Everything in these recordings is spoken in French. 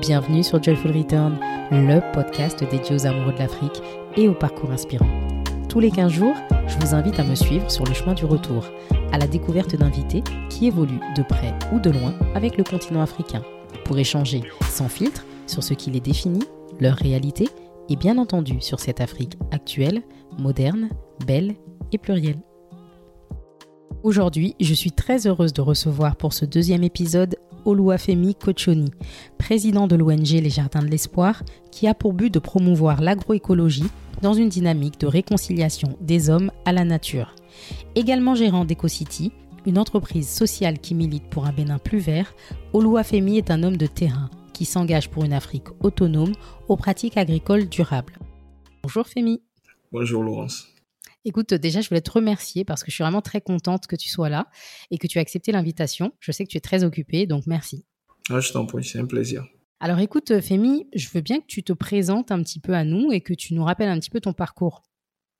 Bienvenue sur Joyful Return, le podcast dédié aux amoureux de l'Afrique et au parcours inspirant. Tous les 15 jours, je vous invite à me suivre sur le chemin du retour, à la découverte d'invités qui évoluent de près ou de loin avec le continent africain, pour échanger sans filtre sur ce qui les définit, leur réalité et bien entendu sur cette Afrique actuelle, moderne, belle et plurielle. Aujourd'hui, je suis très heureuse de recevoir pour ce deuxième épisode Oluwafemi Kochoni, président de l'ONG Les Jardins de l'Espoir, qui a pour but de promouvoir l'agroécologie dans une dynamique de réconciliation des hommes à la nature. Également gérant d'EcoCity, une entreprise sociale qui milite pour un Bénin plus vert, Oluwafemi est un homme de terrain qui s'engage pour une Afrique autonome aux pratiques agricoles durables. Bonjour Femi. Bonjour Laurence. Écoute, déjà, je voulais te remercier parce que je suis vraiment très contente que tu sois là et que tu as accepté l'invitation. Je sais que tu es très occupée, donc merci. Ah, je t'en prie, c'est un plaisir. Alors écoute, Fémi, je veux bien que tu te présentes un petit peu à nous et que tu nous rappelles un petit peu ton parcours.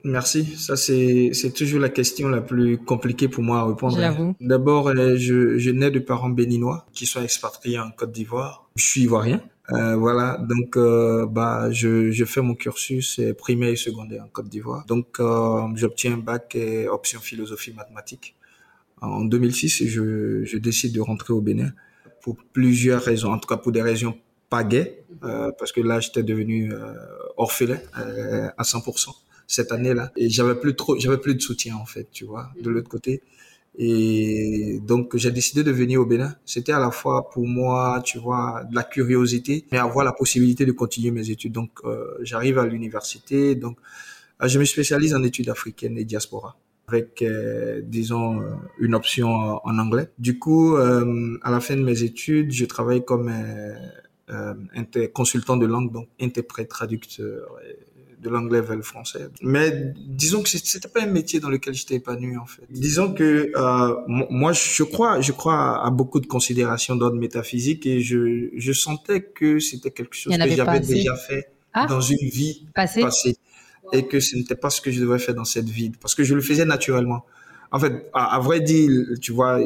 Merci. Ça, c'est, toujours la question la plus compliquée pour moi à répondre. J'avoue. D'abord, euh, je, je nais de parents béninois qui sont expatriés en Côte d'Ivoire. Je suis ivoirien. Euh, voilà, donc euh, bah je, je fais mon cursus euh, primaire et secondaire en Côte d'Ivoire. Donc j'obtiens un bac et option philosophie mathématiques. En 2006, je, je décide de rentrer au Bénin pour plusieurs raisons, en tout cas pour des raisons pas gaies, parce que là j'étais devenu orphelin à 100% cette année-là et j'avais plus trop, j'avais plus de soutien en fait, tu vois, de l'autre côté. Et donc, j'ai décidé de venir au Bénin. C'était à la fois pour moi, tu vois, de la curiosité, mais avoir la possibilité de continuer mes études. Donc, euh, j'arrive à l'université. Donc, euh, je me spécialise en études africaines et diaspora avec, euh, disons, euh, une option en anglais. Du coup, à la fin de mes études, je travaille comme consultant de langue, donc interprète, traducteur, de l'anglais vers le français. Mais disons que c'était pas un métier dans lequel j'étais épanoui en fait. Disons que euh, moi je crois je crois à beaucoup de considérations d'ordre métaphysique et je je sentais que c'était quelque chose que j'avais déjà fait ah. dans une vie passée. et que ce n'était pas ce que je devais faire dans cette vie parce que je le faisais naturellement. En fait, à, vrai dire, tu vois,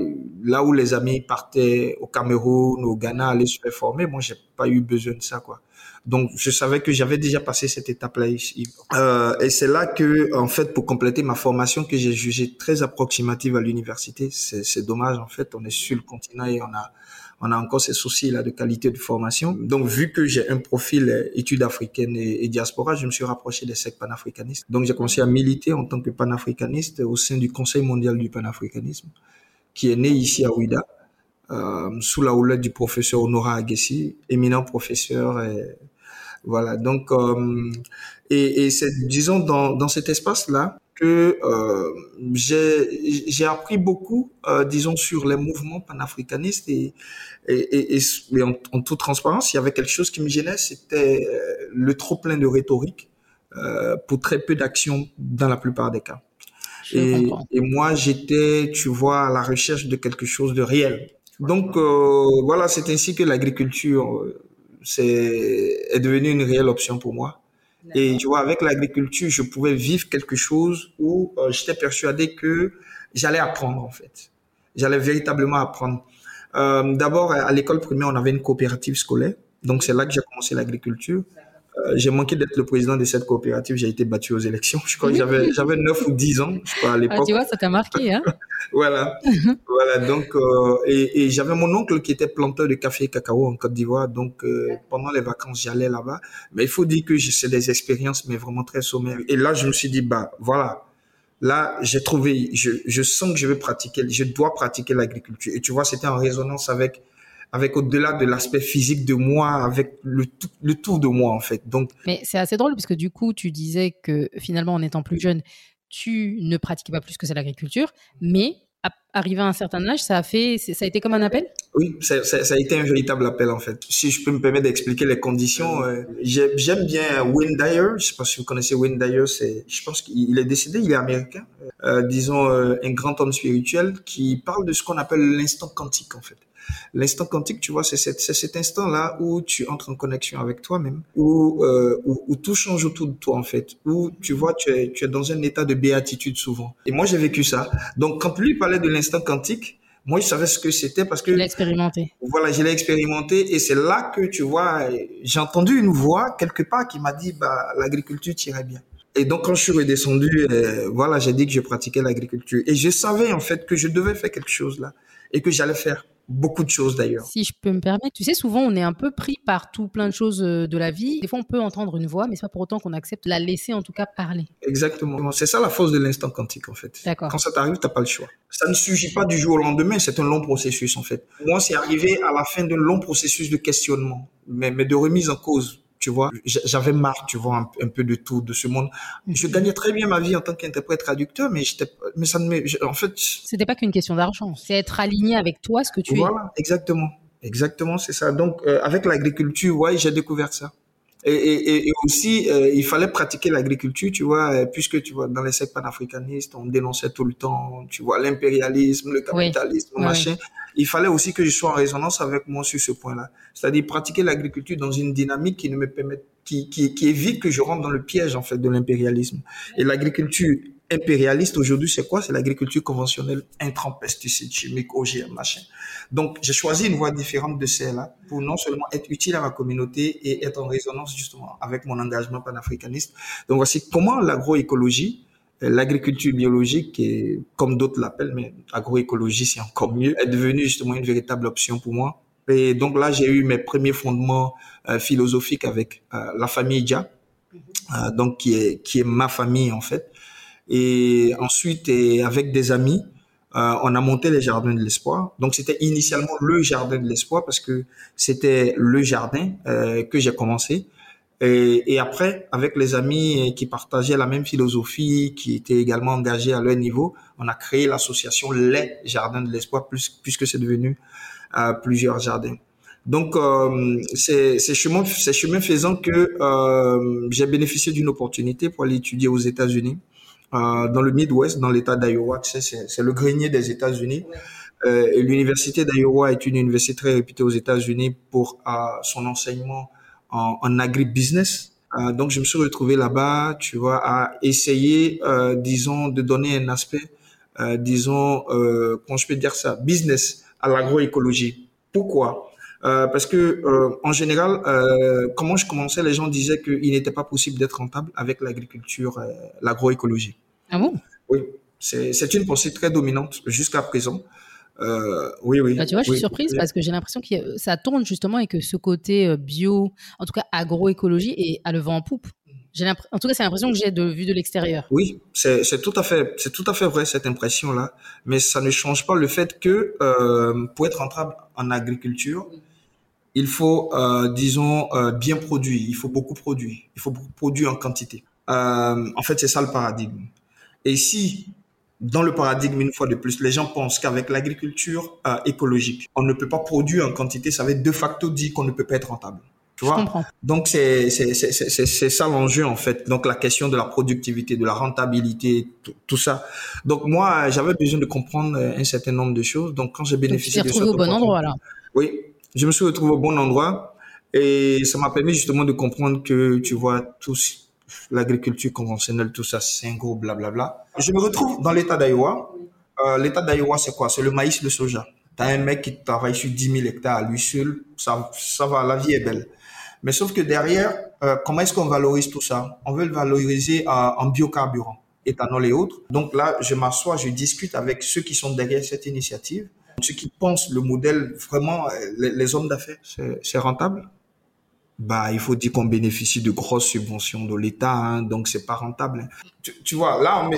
là où les amis partaient au Cameroun, au Ghana, aller se faire former, moi, j'ai pas eu besoin de ça, quoi. Donc, je savais que j'avais déjà passé cette étape-là ici. Euh, et c'est là que, en fait, pour compléter ma formation que j'ai jugée très approximative à l'université, c'est dommage, en fait, on est sur le continent et on a, on a encore ces soucis-là de qualité de formation. Donc, vu que j'ai un profil euh, études africaines et, diaspora, je me suis rapproché des sectes panafricanistes. Donc, j'ai commencé à militer en tant que panafricaniste au sein du Conseil mondial du panafricanisme, qui est né ici à Ouida. Euh, sous la houlette du professeur Honora Agassi, éminent professeur et, voilà. Donc, euh, et, et c'est, disons, dans, dans cet espace-là que euh, j'ai, j'ai appris beaucoup, euh, disons, sur les mouvements panafricanistes et, et, et, et en, en, toute transparence, il y avait quelque chose qui me gênait, c'était euh, le trop plein de rhétorique euh, pour très peu d'action dans la plupart des cas. Et, et, moi, j'étais, tu vois, à la recherche de quelque chose de réel. Donc euh, voilà, c'est ainsi que l'agriculture c'est est devenu une réelle option pour moi. Et tu vois, avec l'agriculture, je pouvais vivre quelque chose où euh, j'étais persuadé que j'allais apprendre en fait. J'allais véritablement apprendre. Euh, D'abord, à l'école primaire, on avait une coopérative scolaire. Donc, c'est là que j'ai commencé l'agriculture. Euh, j'ai manqué d'être le président de cette coopérative. J'ai été battu aux élections. Je crois que j'avais j'avais 9 ou 10 ans, je crois, à l'époque. Ah, tu vois, ça t'a marqué, hein Voilà. voilà. Donc, euh, et, et j'avais mon oncle qui était planteur de café et cacao en Côte d'Ivoire. Donc, euh, pendant les vacances, j'allais là-bas. Mais il faut dire que c'est des expériences, mais vraiment très sommaires. Et là, je me suis dit, bah, voilà. Là, j'ai trouvé, je, je sens que je vais pratiquer, je dois pratiquer l'agriculture. Et tu vois, c'était en résonance avec avec au-delà de l'aspect physique de moi, avec le, le tour de moi en fait. Donc, mais c'est assez drôle parce que du coup, tu disais que finalement, en étant plus jeune, tu ne pratiquais pas plus que c'est l'agriculture, mais arrivé à un certain âge, ça a fait, ça a été comme un appel? Oui, ça, ça, ça, a été un véritable appel en fait. Si je peux me permettre d'expliquer les conditions, euh, j'aime bien Wayne Dyer. Je sais pas si vous connaissez Wayne Dyer. C'est, je pense qu'il est décédé, il est américain. Euh, disons euh, un grand homme spirituel qui parle de ce qu'on appelle l'instant quantique en fait. L'instant quantique, tu vois, c'est cet, instant-là où tu entres en connexion avec toi-même, où, euh, où, où, tout change autour de toi, en fait, où tu vois, tu es, tu es dans un état de béatitude souvent. Et moi, j'ai vécu ça. Donc, quand lui parlait de l'instant quantique, Moi, je savais ce que c'était parce que. Tu l'as expérimenté. Voilà, je l'ai expérimenté et c'est là que, tu vois, j'ai entendu une voix quelque part qui m'a dit, bah, l'agriculture tirait bien. Et donc, quand je suis redescendu, euh, voilà, j'ai dit que je pratiquais l'agriculture. Et je savais, en fait, que je devais faire quelque chose là et que j'allais faire beaucoup de choses d'ailleurs. Si je peux me permettre, tu sais, souvent on est un peu pris par tout plein de choses euh, de la vie. Des fois, on peut entendre une voix, mais c'est pas pour autant qu'on accepte de la laisser en tout cas parler. Exactement. C'est ça la force de l'instant quantique en fait. D'accord. Quand ça t'arrive, t'as pas le choix. Ça ne surgit pas du jour au lendemain, c'est un long processus en fait. Moi, c'est arrivé à la fin d'un long processus de questionnement, mais, mais de remise en cause tu vois. J'avais marre, tu vois, un, peu de tout, de ce monde. Je gagnais très bien ma vie en tant qu'interprète traducteur, mais j'étais, mais ça ne en fait. C'était pas qu'une question d'argent, c'est être aligné avec toi, ce que tu es. Voilà, exactement. Exactement, c'est ça. Donc, euh, avec l'agriculture, ouais, j'ai découvert ça. Et, et, et aussi, euh, il fallait pratiquer l'agriculture, tu vois, euh, puisque tu vois, dans les sectes panafricanistes, on dénonçait tout le temps, tu vois, l'impérialisme, le capitalisme, machin. Il fallait aussi que je sois en résonance avec moi sur ce point-là. C'est-à-dire pratiquer l'agriculture dans une dynamique qui ne me permet, qui, qui, qui évite que je rentre dans le piège, en fait, de l'impérialisme. Et l'agriculture impérialiste aujourd'hui, c'est quoi? C'est l'agriculture conventionnelle, intrants, pesticides, chimiques, OGM, machin. Donc, j'ai choisi une voie différente de celle-là pour non seulement être utile à ma communauté et être en résonance justement avec mon engagement panafricaniste. Donc, voici comment l'agroécologie, l'agriculture biologique, et comme d'autres l'appellent, mais agroécologie, c'est encore mieux, est devenue justement une véritable option pour moi. Et donc là, j'ai eu mes premiers fondements euh, philosophiques avec euh, la famille Dia, donc qui est qui est ma famille en fait. Et ensuite, et avec des amis, euh, on a monté les jardins de l'espoir. Donc c'était initialement le jardin de l'espoir parce que c'était le jardin euh, que j'ai commencé. Et, et, après, avec les amis qui partageaient la même philosophie, qui étaient également engagés à leur niveau, on a créé l'association Les Jardins de l'Espoir, plus, puisque c'est devenu euh, plusieurs jardins. Donc, euh, c'est chemin, chemin faisant que euh, j'ai bénéficié d'une opportunité pour aller étudier aux États-Unis euh, dans le Midwest, dans l'État d'Iowa. C'est le grenier des États-Unis. Euh, l'université d'Iowa est une université très réputée aux États-Unis pour euh, son enseignement en, en agribusiness. Euh, donc, je me suis retrouvé là-bas, tu vois, à essayer, euh, disons, de donner un aspect, euh, disons, comment je peux dire ça, business à l'agroécologie. Pourquoi? Parce que en général, comment je commençais, les gens disaient qu'il n'était pas possible d'être rentable avec l'agriculture, l'agroécologie. Ah bon? Oui, c'est une pensée très dominante jusqu'à présent. Euh, oui, oui. Bah, tu vois, je suis surprise parce que j'ai l'impression que ça tourne justement et que ce côté euh, bio, en tout cas agroécologie, est à le vent en poupe. En tout cas, c'est l'impression que j'ai de vue de l'extérieur. Oui, c'est tout à fait, c'est tout à fait vrai cette impression-là. Mais ça ne change pas le fait que euh, pour être rentable en agriculture, il faut, euh, disons, euh, bien produire. Il faut beaucoup produire. Il faut beaucoup produire en quantité. Euh, en fait, c'est ça le paradigme. Et si dans le paradigme, une fois de plus, les gens pensent qu'avec l'agriculture euh, écologique, on ne peut pas produire en quantité, ça veut de facto dire qu'on ne peut pas être rentable. Tu vois? Je comprends. Donc, c'est, c'est, c'est, c'est, ça l'enjeu, en fait. Donc, la question de la productivité, de la rentabilité, tout, tout ça. Donc, moi, j'avais besoin de comprendre euh, un certain nombre de choses. Donc, quand j'ai bénéficié de ça. Tu retrouvé au bon endroit, là. Oui. Je me suis retrouvé au bon endroit. Et ça m'a permis justement de comprendre que, tu vois, tous, l'agriculture conventionnelle, tout ça, c'est un gros blablabla. Je me retrouve dans l'état d'Iowa. Euh, l'état d'Iowa, c'est quoi? C'est le maïs, le soja. T'as un mec qui travaille sur 10 000 hectares à lui seul, ça, ça va, la vie est belle. Mais sauf que derrière, euh, comment est-ce qu'on valorise tout ça? On veut le valoriser euh, en biocarburant, éthanol et autres. Donc là, je m'assois, je discute avec ceux qui sont derrière cette initiative, ceux qui pensent le modèle vraiment, euh, les, les hommes d'affaires, c'est rentable? Bah il faut dire qu'on bénéficie de grosses subventions de l'État, hein, donc c'est pas rentable. Tu, tu, vois, là,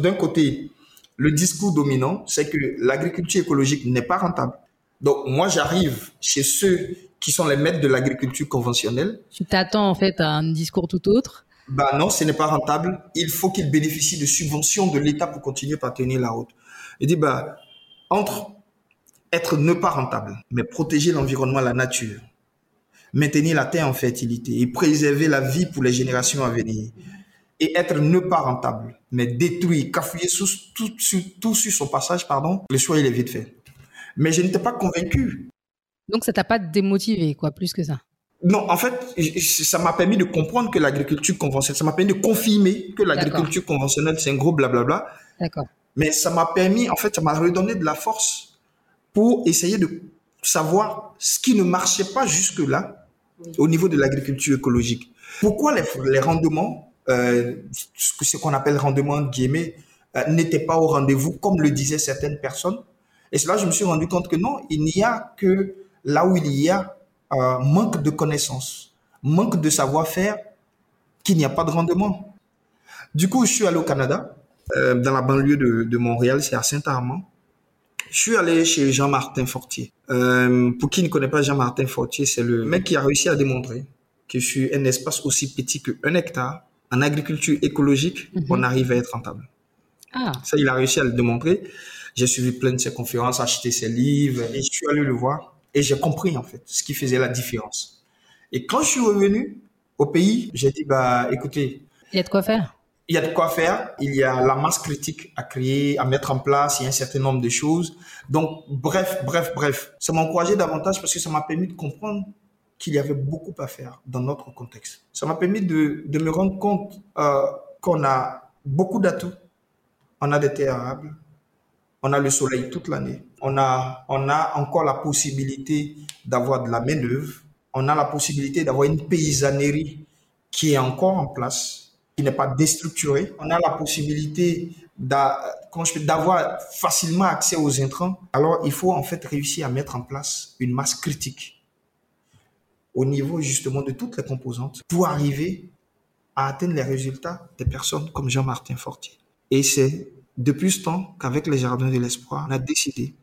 d'un côté, le discours dominant, c'est que l'agriculture écologique n'est pas rentable. Donc moi, j'arrive chez ceux qui sont les maîtres de l'agriculture conventionnelle. Tu t'attends en fait à un discours tout autre? Bah non, ce n'est pas rentable. Il faut qu'ils bénéficient de subventions de l'État pour continuer à tenir la route. Il dit bah entre être ne pas rentable, mais protéger l'environnement, la nature, maintenir la terre en fertilité et préserver la vie pour les générations à venir. Et être ne pas rentable, mais détruire, cafouiller tout, tout, tout, sur son passage, pardon, le choix il est vite fait. Mais je n'étais pas convaincu. Donc ça t'a pas démotivé, quoi, plus que ça? Non, en fait, ça m'a permis de comprendre que l'agriculture conventionnelle, ça m'a permis de confirmer que l'agriculture conventionnelle, c'est un gros blablabla. D'accord. Mais ça m'a permis, en fait, ça m'a redonné de la force pour essayer de savoir ce qui ne marchait pas jusque-là au niveau de l'agriculture écologique. Pourquoi les, rendements, euh, ce qu'on appelle rendement euh, n'étaient pas au rendez-vous, comme le disaient certaines personnes? Et cela, je me suis rendu compte que non, il n'y a que là où il y a euh, manque de connaissances, manque de savoir-faire, qu'il n'y a pas de rendement. Du coup, je suis allé au Canada, dans la banlieue de, de Montréal, c'est à Saint-Armand. Je suis allé chez Jean-Martin Fortier. Euh, pour qui ne connaît pas Jean-Martin Fortier, c'est le mec qui a réussi à démontrer que sur un espace aussi petit qu'un hectare, en agriculture écologique, mhm. on arrive à être rentable. Ah. Ça, il a réussi à le démontrer. J'ai suivi plein de ses conférences, acheté ses livres, et je suis allé le voir. Et j'ai compris, en fait, ce qui faisait la différence. Et quand je suis revenu au pays, j'ai dit, bah, écoutez. Il y a de quoi faire il y a de quoi faire. Il y a la masse critique à créer, à mettre en place. Il y a un certain nombre de choses. Donc, bref, bref, bref. Ça m'a encouragé davantage parce que ça m'a permis de comprendre qu'il y avait beaucoup à faire dans notre contexte. Ça m'a permis de, de, me rendre compte euh, qu'on a beaucoup d'atouts. On a des terres arables. On a le soleil toute l'année. On a, on a encore la possibilité d'avoir de la main-d'œuvre. On a la possibilité d'avoir une paysannerie qui est encore en place qui n'est pas déstructuré. On a la possibilité d'avoir facilement accès aux intrants. Alors, il faut en fait réussir à mettre en place une masse critique au niveau justement de toutes les composantes pour arriver à atteindre les résultats des personnes comme Jean-Martin Fortier. Et c'est depuis ce temps qu'avec les Jardins de l'Espoir, on a décidé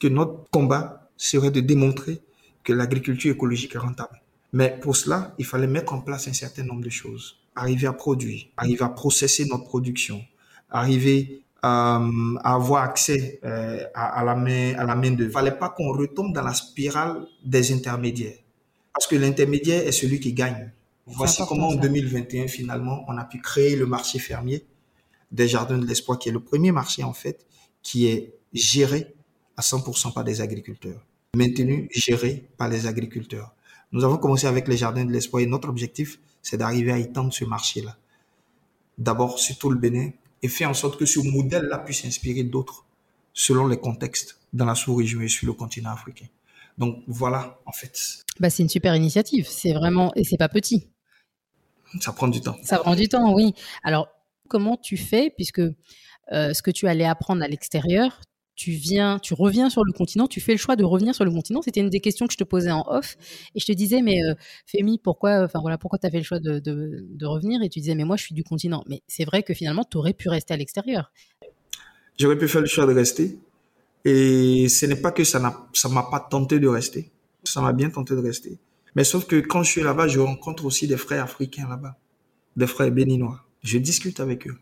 que notre combat serait de démontrer que l'agriculture écologique est rentable. Mais pour cela, il fallait mettre en place un certain nombre de choses arriver à produire, arriver à processer notre production, arriver euh, à avoir accès euh, à, la main à la main de. Fallait pas qu'on retombe dans la spirale des intermédiaires, parce que l'intermédiaire est celui qui gagne. Voici comment en 2021 finalement on a pu créer le marché fermier des jardins de l'espoir, qui est le premier marché en fait qui est géré à 100% par des agriculteurs, maintenu, géré par les agriculteurs. Nous avons commencé avec les jardins de l'espoir et notre objectif, c'est d'arriver à étendre ce marché-là. D'abord sur tout le Bénin et faire en sorte que ce modèle-là puisse inspirer d'autres selon les contextes dans la sous-région et sur le continent africain. Donc voilà, en fait. Bah, c'est une super initiative. C'est vraiment, et c'est pas petit. Ça prend du temps. Ça prend du temps, oui. Alors, comment tu fais, puisque euh, ce que tu allais apprendre à l'extérieur, tu viens, tu reviens sur le continent, tu fais le choix de revenir sur le continent. C'était une des questions que je te posais en off, et je te disais, mais euh, Fémi, pourquoi, enfin voilà, pourquoi tu as fait le choix de, de, revenir? Et tu disais, mais moi, je suis du continent. Mais c'est vrai que finalement, tu aurais pu rester à l'extérieur. J'aurais pu faire le choix de rester, et ce n'est pas que ça n'a, ça m'a pas tenté de rester. Ça m'a bien tenté de rester. Mais sauf que quand je suis là-bas, je rencontre aussi des frères africains là-bas, des frères béninois. Je discute avec eux.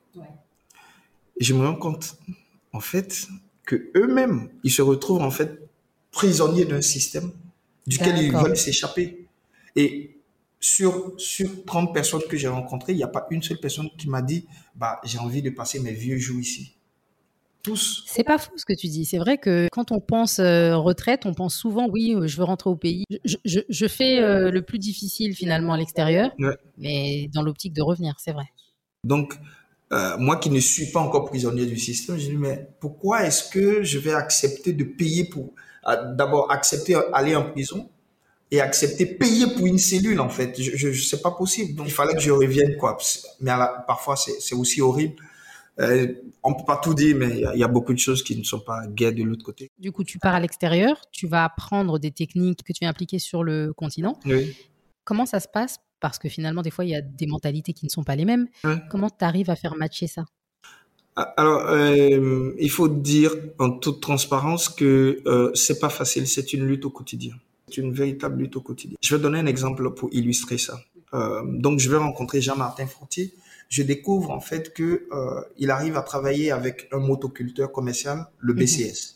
Et je me rends compte, en fait, que eux-mêmes, ils se retrouvent en fait prisonniers d'un système duquel ils veulent s'échapper. Et sur, sur 30 personnes que j'ai rencontrées, il n'y a pas une seule personne qui m'a dit, bah, j'ai envie de passer mes vieux jours ici. Tous. C'est pas faux ce que tu dis. C'est vrai que quand on pense euh, retraite, on pense souvent, oui, euh, je veux rentrer au pays. Je, je, je fais euh, le plus difficile finalement à l'extérieur, mais dans l'optique de revenir, c'est vrai. Donc, euh, moi qui ne suis pas encore prisonnier du système, je dis mais pourquoi est-ce que je vais accepter de payer pour euh, d'abord accepter aller en prison et accepter payer pour une cellule en fait? Je, je c'est pas possible donc il fallait que je revienne quoi mais parfois c'est aussi horrible euh, on peut pas tout dire, mais il y, a beaucoup de choses qui ne sont pas gaies de l'autre côté. Du coup, tu pars à l'extérieur, tu vas apprendre des techniques que tu vas appliquer sur le continent. Oui. Comment ça se passe? Parce que finalement, des fois, il y a des mentalités qui ne sont pas les mêmes. Comment tu arrives à faire matcher ça? Ah, alors, euh, il faut dire en toute transparence que euh, c'est pas facile, c'est une lutte au quotidien. C'est une véritable lutte au quotidien. Je vais donner un exemple pour illustrer ça. Euh, donc, je vais rencontrer Jean-Martin Frontier. Je découvre en fait que euh, il arrive à travailler avec un motoculteur commercial, le mhm. BCS,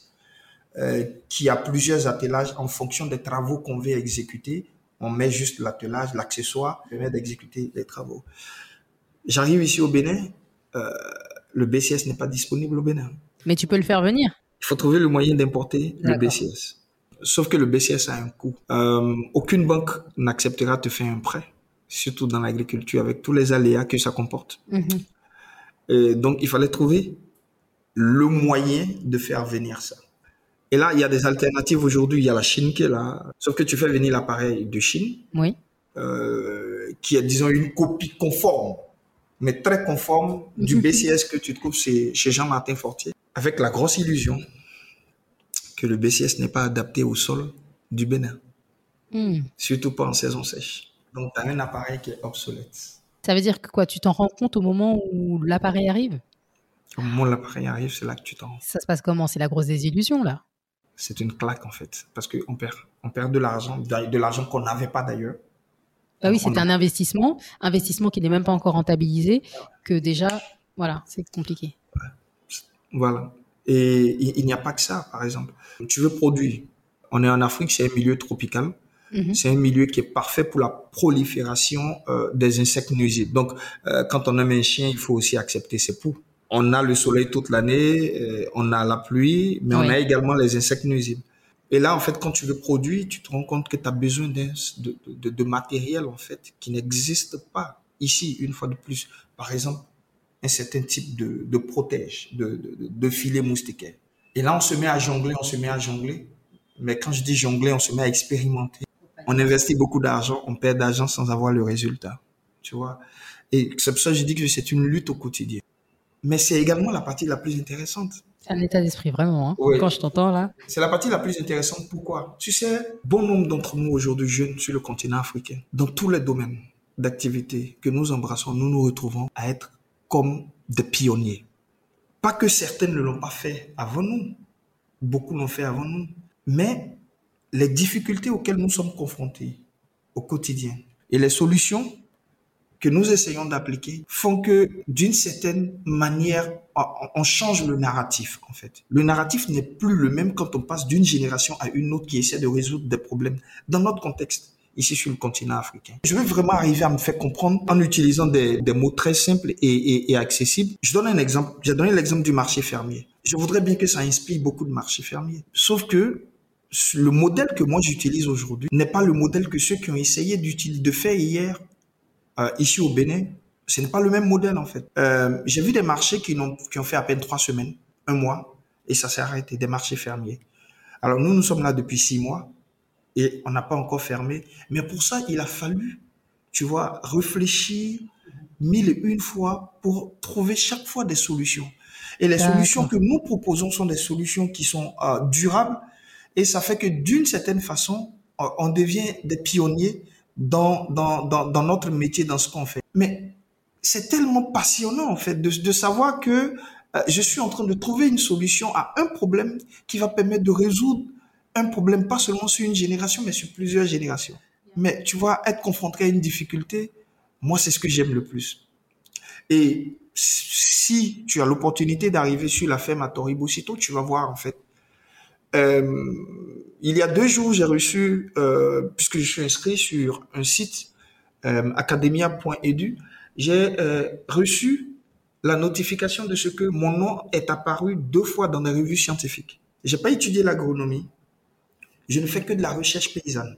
qui a plusieurs attelages en fonction des travaux qu'on veut exécuter on met juste l'attelage, l'accessoire, permet d'exécuter les travaux. J'arrive ici au Bénin, euh, le BCS n'est pas disponible au Bénin. Mais tu peux le faire venir. Il faut trouver le moyen d'importer le BCS. Sauf que le BCS a un coût. Euh, aucune banque n'acceptera de faire un prêt, surtout dans l'agriculture, avec tous les aléas que ça comporte. Mhm. Et donc, il fallait trouver le moyen de faire venir ça. Et là, il y a des alternatives aujourd'hui. Il y a la Chine qui est là. Sauf que tu fais venir l'appareil de Chine. Oui. Euh, qui est, disons, une copie conforme, mais très conforme du Mhm. BCS que tu trouves chez, chez Jean-Martin Fortier. Avec la grosse illusion que le BCS n'est pas adapté au sol du Bénin. Hmm. Surtout pas en saison sèche. Donc, tu as un appareil qui est obsolète. Ça veut dire que quoi Tu t'en rends compte au moment où l'appareil arrive? Au moment où l'appareil arrive, c'est là que tu t'en rends. Ça se passe comment? C'est la grosse désillusion, là C'est une claque, en fait. Parce qu'on perd, on perd de l'argent, de l'argent qu'on n'avait pas d'ailleurs. Bah oui, c'est a- un investissement, investissement qui n'est même pas encore rentabilisé, que déjà, voilà, c'est compliqué. Voilà. Et il, il n'y a pas que ça, par exemple. Tu veux produire. On est en Afrique, c'est un milieu tropical. Mhm. C'est un milieu qui est parfait pour la prolifération euh, des insectes nuisibles. Donc, euh, quand on aime un chien, il faut aussi accepter ses poux. On a le soleil toute l'année, euh, on a la pluie, mais Oui. on a également les insectes nuisibles. Et là, en fait, quand tu veux produire, tu te rends compte que tu as besoin de, de, de matériel, en fait, qui n'existe pas ici, une fois de plus. Par exemple, un certain type de, de protège, de, de, de filet moustiquaire. Et là, on se met à jongler, on se met à jongler. Mais quand je dis jongler, on se met à expérimenter. On investit beaucoup d'argent, on perd d'argent sans avoir le résultat. Tu vois? Et c'est pour ça que je dis que c'est une lutte au quotidien. Mais c'est également la partie la plus intéressante. C'est un état d'esprit, vraiment. hein. Oui. Quand je t'entends là. C'est la partie la plus intéressante. Pourquoi? Tu sais, bon nombre d'entre nous aujourd'hui jeunes sur le continent africain, dans tous les domaines d'activité que nous embrassons, nous nous retrouvons à être comme des pionniers. Pas que certains ne l'ont pas fait avant nous, beaucoup l'ont fait avant nous, mais les difficultés auxquelles nous sommes confrontés au quotidien et les solutions que nous essayons d'appliquer font que d'une certaine manière, on- change le narratif en fait. Le narratif n'est plus le même quand on passe d'une génération à une autre qui essaie de résoudre des problèmes dans notre contexte ici sur le continent africain. Je veux vraiment arriver à me faire comprendre en utilisant des, mots très simples et, et- accessibles. Je donne un exemple. J'ai donné l'exemple du marché fermier. Je voudrais bien que ça inspire beaucoup de marchés fermiers. Sauf que le modèle que moi j'utilise aujourd'hui n'est pas le modèle que ceux qui ont essayé de faire hier euh, ici au Bénin. Ce n'est pas le même modèle en fait. Euh, J'ai vu des marchés qui, n'ont- qui ont fait à peine trois semaines, un mois, et ça s'est arrêté, des marchés fermiers. Alors nous, nous sommes là depuis six mois et on n'a pas encore fermé. Mais pour ça, il a fallu, tu vois, réfléchir mille et une fois pour trouver chaque fois des solutions. Et les solutions que nous proposons sont des solutions qui sont euh, durables et ça fait que d'une certaine façon, on devient des pionniers dans, dans, dans, notre métier, dans ce qu'on fait. Mais c'est tellement passionnant en fait de, de savoir que euh, je suis en train de trouver une solution à un problème qui va permettre de résoudre un problème pas seulement sur une génération, mais sur plusieurs générations. Mais tu vois, être confronté à une difficulté, moi, c'est ce que j'aime le plus. Et si tu as l'opportunité d'arriver sur la ferme à Toribosito, tu vas voir en fait. Euh, il y a deux jours, j'ai reçu, euh, puisque je suis inscrit sur un site euh, academia.edu, j'ai euh, reçu la notification de ce que mon nom est apparu deux fois dans des revues scientifiques. J'ai pas étudié l'agronomie. Je ne fais que de la recherche paysanne.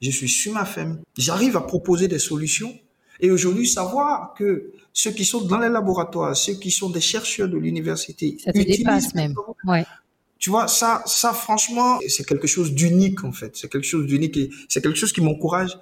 Je suis sur ma ferme. J'arrive à proposer des solutions. Et aujourd'hui, savoir que ceux qui sont dans les laboratoires, ceux qui sont des chercheurs de l'université, utilisent dépasse même. Ouais. Tu vois, ça, ça, franchement, c'est quelque chose d'unique, en fait. C'est quelque chose d'unique et c'est quelque chose qui m'encourage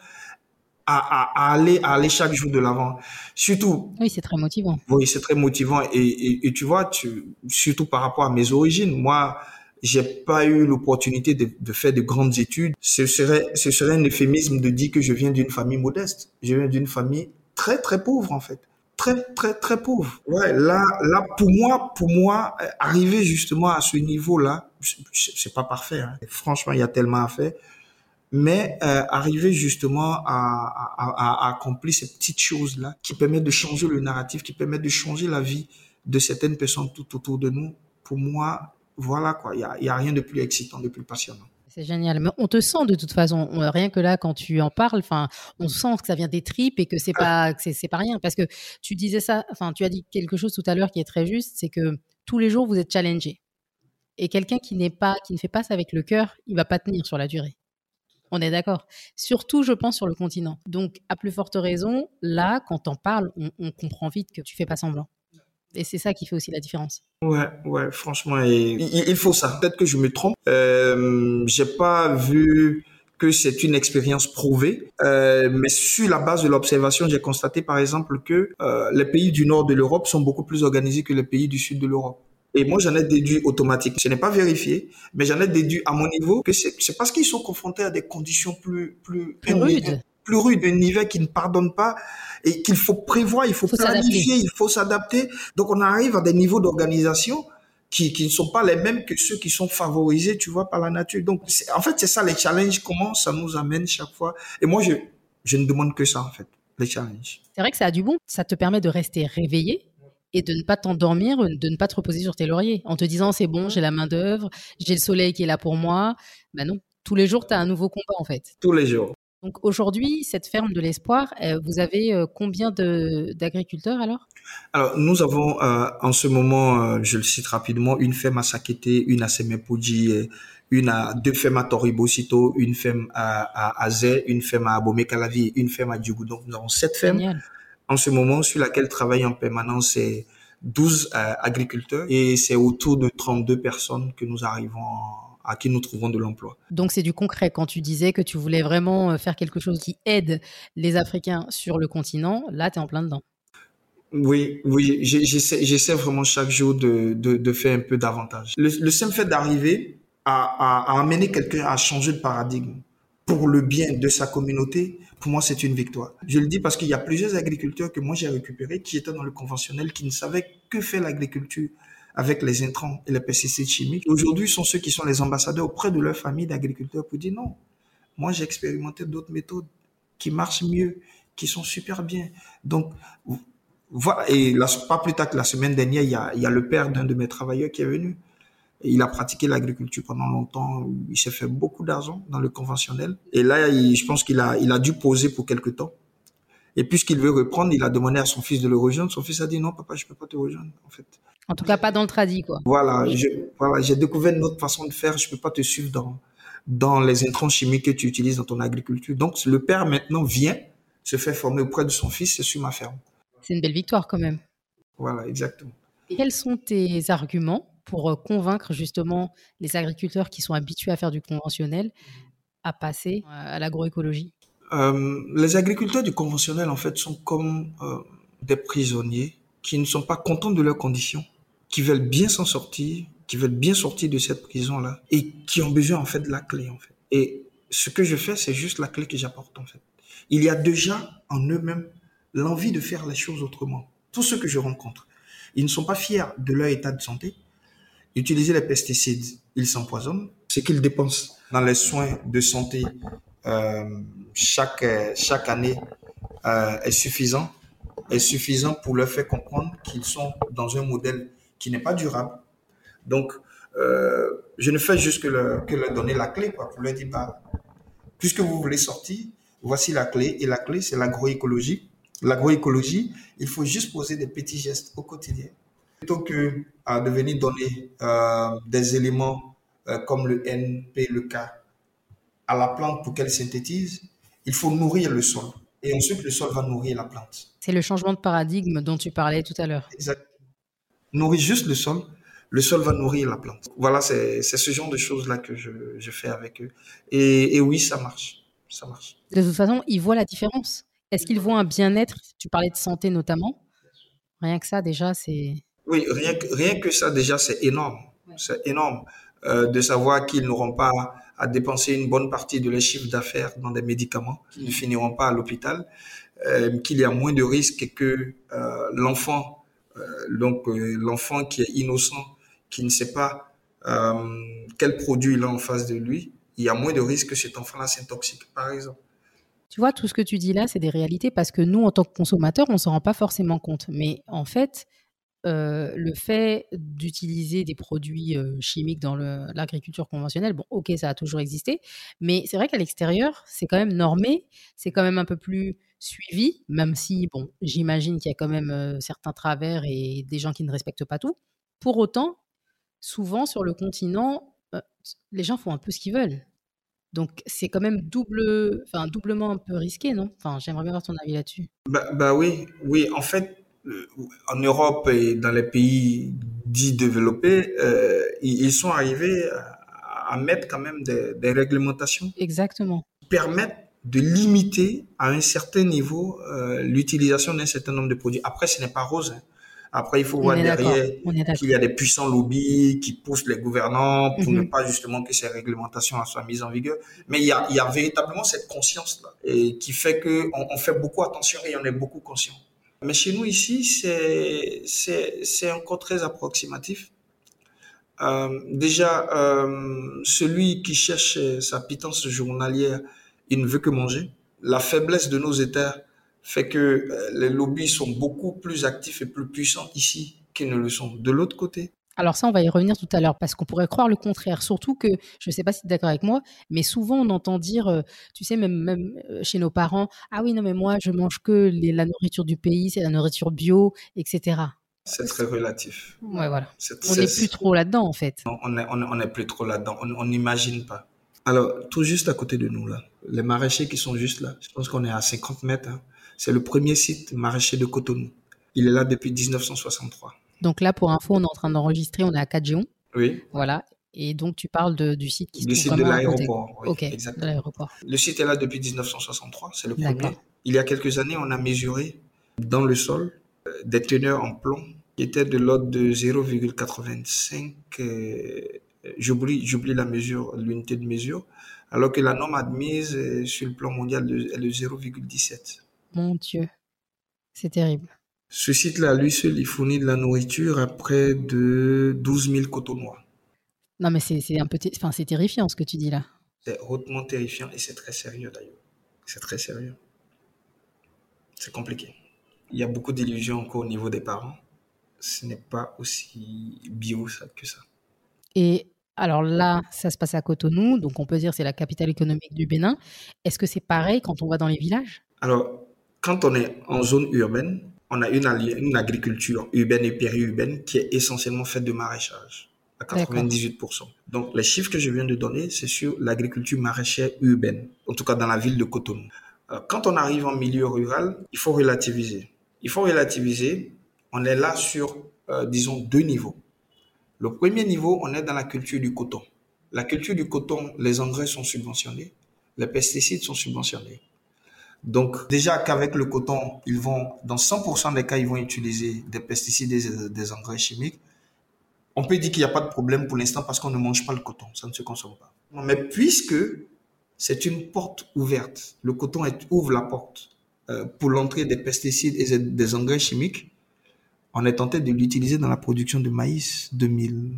à, à, à aller, à aller chaque jour de l'avant. Surtout, Oui, c'est très motivant. oui, c'est très motivant et, et, et tu vois, tu, surtout par rapport à mes origines, moi, j'ai pas eu l'opportunité de, de faire de grandes études. Ce serait, ce serait un euphémisme de dire que je viens d'une famille modeste. Je viens d'une famille très, très pauvre, en fait. Très, très, très pauvre. Ouais, là, là, pour moi, pour moi, euh, arriver justement à ce niveau-là, c'est- c'est pas parfait. Hein. Franchement, il y a tellement à faire. Mais euh, arriver justement à, accomplir ces petites choses-là qui permettent de changer le narratif, qui permettent de changer la vie de certaines personnes tout autour de nous, pour moi, voilà quoi, il n'y a, y a rien de plus excitant, de plus passionnant. C'est génial. Mais on te sent de toute façon. On- Rien que là, quand tu en parles, enfin, on sent que ça vient des tripes et que c'est pas, que c'est, pas rien. Parce que tu disais ça, enfin, tu as dit quelque chose tout à l'heure qui est très juste, c'est que tous les jours vous êtes challengé. Et quelqu'un qui n'est pas, qui ne fait pas ça avec le cœur, il va pas tenir sur la durée. On est d'accord. Surtout, je pense, sur le continent. Donc, à plus forte raison, là, quand t'en parles, on, on comprend vite que tu fais pas semblant. Et c'est ça qui fait aussi la différence. Ouais, ouais, franchement, il, faut ça. Peut-être que je me trompe. Euh, j'ai pas vu que c'est une expérience prouvée, euh, mais sur la base de l'observation, j'ai constaté par exemple que euh, les pays du nord de l'Europe sont beaucoup plus organisés que les pays du sud de l'Europe. Et moi, j'en ai déduit automatiquement. Ce n'est pas vérifié, mais j'en ai déduit à mon niveau que c'est parce qu'ils sont confrontés à des conditions plus plus, plus rudes, plus rudes, un hiver qui ne pardonne pas et qu'il faut prévoir, il faut, planifier, il faut s'adapter. Donc, on arrive à des niveaux d'organisation qui, qui ne sont pas les mêmes que ceux qui sont favorisés, tu vois, par la nature. Donc, en fait, c'est ça les challenges, comment ça nous amène chaque fois. Et moi, je, je ne demande que ça, en fait, les challenges. C'est vrai que ça a du bon. Ça te permet de rester réveillé et de ne pas t'endormir, de ne pas te reposer sur tes lauriers en te disant c'est bon, j'ai la main d'œuvre, j'ai le soleil qui est là pour moi. Ben non, tous les jours, tu as un nouveau combat en fait. Tous les jours. Donc aujourd'hui, cette ferme de l'espoir, euh, vous avez euh, combien d'agriculteurs alors? Alors nous avons euh, en ce moment, je le cite rapidement, une ferme à Sakete, une à Semepoji, une à deux fermes à Toribosito, une ferme à, à, une ferme à Abomey-Calavi, une ferme à Djougou. Donc nous avons sept fermes. En ce moment sur laquelle travaillent en permanence 12 agriculteurs. Et c'est autour de 32 personnes que nous arrivons à qui nous trouvons de l'emploi. Donc c'est du concret. Quand tu disais que tu voulais vraiment euh, faire quelque chose qui aide les Africains sur le continent, là, tu es en plein dedans. Oui, oui, j'essaie vraiment chaque jour de, de, faire un peu davantage. Le, simple fait d'arriver à, à, amener quelqu'un à changer de paradigme pour le bien de sa communauté, pour moi, c'est une victoire. Je le dis parce qu'il y a plusieurs agriculteurs que moi j'ai récupérés qui étaient dans le conventionnel, qui ne savaient que faire l'agriculture avec les intrants et les pesticides chimiques. Aujourd'hui, sont ceux qui sont les ambassadeurs auprès de leur famille d'agriculteurs pour dire non. Moi, j'ai expérimenté d'autres méthodes qui marchent mieux, qui sont super bien. Donc, voilà. Et pas plus tard que la semaine dernière, il y a, le père d'un de mes travailleurs qui est venu. Il a pratiqué l'agriculture pendant longtemps. Il s'est fait beaucoup d'argent dans le conventionnel. Et là, je pense qu'il a, a dû poser pour quelque temps. Et puisqu'il veut reprendre, il a demandé à son fils de le rejoindre. Son fils a dit non, papa, je peux pas te rejoindre, en fait. En tout cas, pas dans le tradit, quoi. Voilà, voilà, j'ai découvert une autre façon de faire. Je peux pas te suivre dans, dans les intrants chimiques que tu utilises dans ton agriculture. Donc, le père maintenant vient se faire former auprès de son fils c'est sur ma ferme. C'est une belle victoire quand même. Voilà, exactement. Et quels sont tes arguments pour euh, convaincre justement les agriculteurs qui sont habitués à faire du conventionnel à passer à l'agroécologie? Euh, Les agriculteurs du conventionnel, en fait, sont comme euh, des prisonniers qui ne sont pas contents de leurs conditions qui veulent bien s'en sortir, qui veulent bien sortir de cette prison-là et qui ont besoin en fait de la clé en fait. Et ce que je fais, c'est juste la clé que j'apporte en fait. Il y a déjà en eux-mêmes l'envie de faire les choses autrement. Tous ceux que je rencontre, ils ne sont pas fiers de leur état de santé. Utiliser les pesticides, ils s'empoisonnent. Ce qu'ils dépensent dans les soins de santé euh, chaque, chaque année euh, est suffisant est suffisant pour leur faire comprendre qu'ils sont dans un modèle qui n'est pas durable. Donc, euh, je ne fais juste que leur, que leur donner la clé, quoi, pour leur dire, bah, puisque vous voulez sortir, voici la clé. Et la clé, c'est l'agroécologie. L'agroécologie, il faut juste poser des petits gestes au quotidien. Plutôt que à de venir donner euh, des éléments euh, comme le N, P, le K à la plante pour qu'elle synthétise, il faut nourrir le sol. Et ensuite, le sol va nourrir la plante. C'est le changement de paradigme dont tu parlais tout à l'heure. Exactement nourrit juste le sol, le sol va nourrir la plante. Voilà, c'est ce genre de choses-là que je, je, fais avec eux. Et, et, oui, ça marche. Ça marche. De toute façon, ils voient la différence. Est-ce qu'ils voient un bien-être? Tu parlais de santé notamment. Rien que ça, déjà, c'est. Oui, rien que, rien que ça, déjà, c'est énorme. C'est énorme euh, de savoir qu'ils n'auront pas à dépenser une bonne partie de leur chiffre d'affaires dans des médicaments, qu'ils ne finiront pas à l'hôpital, euh, qu'il y a moins de risques que euh, l'enfant donc euh, l'enfant qui est innocent, qui ne sait pas euh, quel produit il a en face de lui, il y a moins de risques que cet enfant-là s'intoxique, par exemple. Tu vois, tout ce que tu dis là, c'est des réalités parce que nous, en tant que consommateurs, on ne s'en rend pas forcément compte. Mais en fait, le fait d'utiliser des produits chimiques dans l'agriculture conventionnelle, bon, ok, ça a toujours existé, mais c'est vrai qu'à l'extérieur, c'est quand même normé, c'est quand même un peu plus suivi, même si, bon, j'imagine qu'il y a quand même certains travers et des gens qui ne respectent pas tout. Pour autant, souvent sur le continent, les gens font un peu ce qu'ils veulent. Donc c'est quand même double, enfin doublement un peu risqué, non? Enfin, j'aimerais bien avoir ton avis là-dessus. Bah, bah, oui, oui. En fait, en Europe et dans les pays dits développés, euh, ils sont arrivés à, mettre quand même des, des réglementations. Exactement. Qui permettent de limiter à un certain niveau euh, l'utilisation d'un certain nombre de produits. Après, ce n'est pas rose. Hein. Après, il faut voir derrière qu'il y a des puissants lobbies qui poussent les gouvernants pour ne mhm. pas justement que ces réglementations soient mises en vigueur. Mais il y a, il y a véritablement cette conscience-là et qui fait que on, fait beaucoup attention et on est beaucoup conscient. Mais chez nous ici, c'est encore très approximatif. Euh, déjà, euh, celui qui cherche sa pitance journalière, il ne veut que manger. La faiblesse de nos États fait que euh, les lobbies sont beaucoup plus actifs et plus puissants ici qu'ils ne le sont de l'autre côté. Alors ça, on va y revenir tout à l'heure parce qu'on pourrait croire le contraire. Surtout que, je ne sais pas si tu es d'accord avec moi, mais souvent on entend dire, euh, tu sais, même, même euh, chez nos parents, ah oui, non mais moi je mange que la nourriture du pays, c'est la nourriture bio, etc. C'est très relatif. Ouais, voilà. on n'est plus trop là-dedans en fait. On n'est on est, plus trop là-dedans. On n'imagine pas. Alors, tout juste à côté de nous là, les maraîchers qui sont juste là, je pense qu'on est à 50 mètres. Hein. C'est le premier site maraîcher de Cotonou. Il est là depuis 1963. Donc là, pour info, on est en train d'enregistrer, on est à Cadjeon. Oui. Voilà. Et donc, tu parles du site qui se du site de l'aéroport. Oui, ok, exactement. de l'aéroport. Le site est là depuis 1963, c'est le premier. Il y a quelques années, on a mesuré dans le sol euh, des teneurs en plomb qui étaient de l'ordre de 0,85. Euh, j'oublie, j'oublie la mesure, l'unité de mesure, alors que la norme admise euh, sur le plan mondial est de 0,17. Mon Dieu, c'est terrible. Ce site-là, lui seul, il fournit de la nourriture à près de 12 000 cotonois. Non, mais c'est un peu, enfin, c'est terrifiant ce que tu dis là. C'est hautement terrifiant et c'est très sérieux d'ailleurs. C'est très sérieux. C'est compliqué. Il y a beaucoup d'illusions encore au niveau des parents. Ce n'est pas aussi bio que ça. Et alors là, ça se passe à Cotonou, donc on peut dire c'est la capitale économique du Bénin. Est-ce que c'est pareil quand on va dans les villages? Alors, quand on est en zone urbaine, on a une, une agriculture urbaine et périurbaine qui est essentiellement faite de maraîchage à 98%. Donc les chiffres que je viens de donner, c'est sur l'agriculture maraîchère urbaine, en tout cas dans la ville de Cotonou. quand on arrive en milieu rural, il faut relativiser. Il faut relativiser. On est là sur, euh, disons, deux niveaux. Le premier niveau, on est dans la culture du coton. La culture du coton, les engrais sont subventionnés, les pesticides sont subventionnés. Donc déjà qu'avec le coton, ils vont, dans 100% des cas, ils vont utiliser des pesticides et des engrais chimiques. On peut dire qu'il n'y a pas de problème pour l'instant parce qu'on ne mange pas le coton, ça ne se consomme pas. Mais puisque c'est une porte ouverte, le coton ouvre la porte euh, pour l'entrée des pesticides et des engrais chimiques, on est tenté de l'utiliser dans la production de maïs, de mil,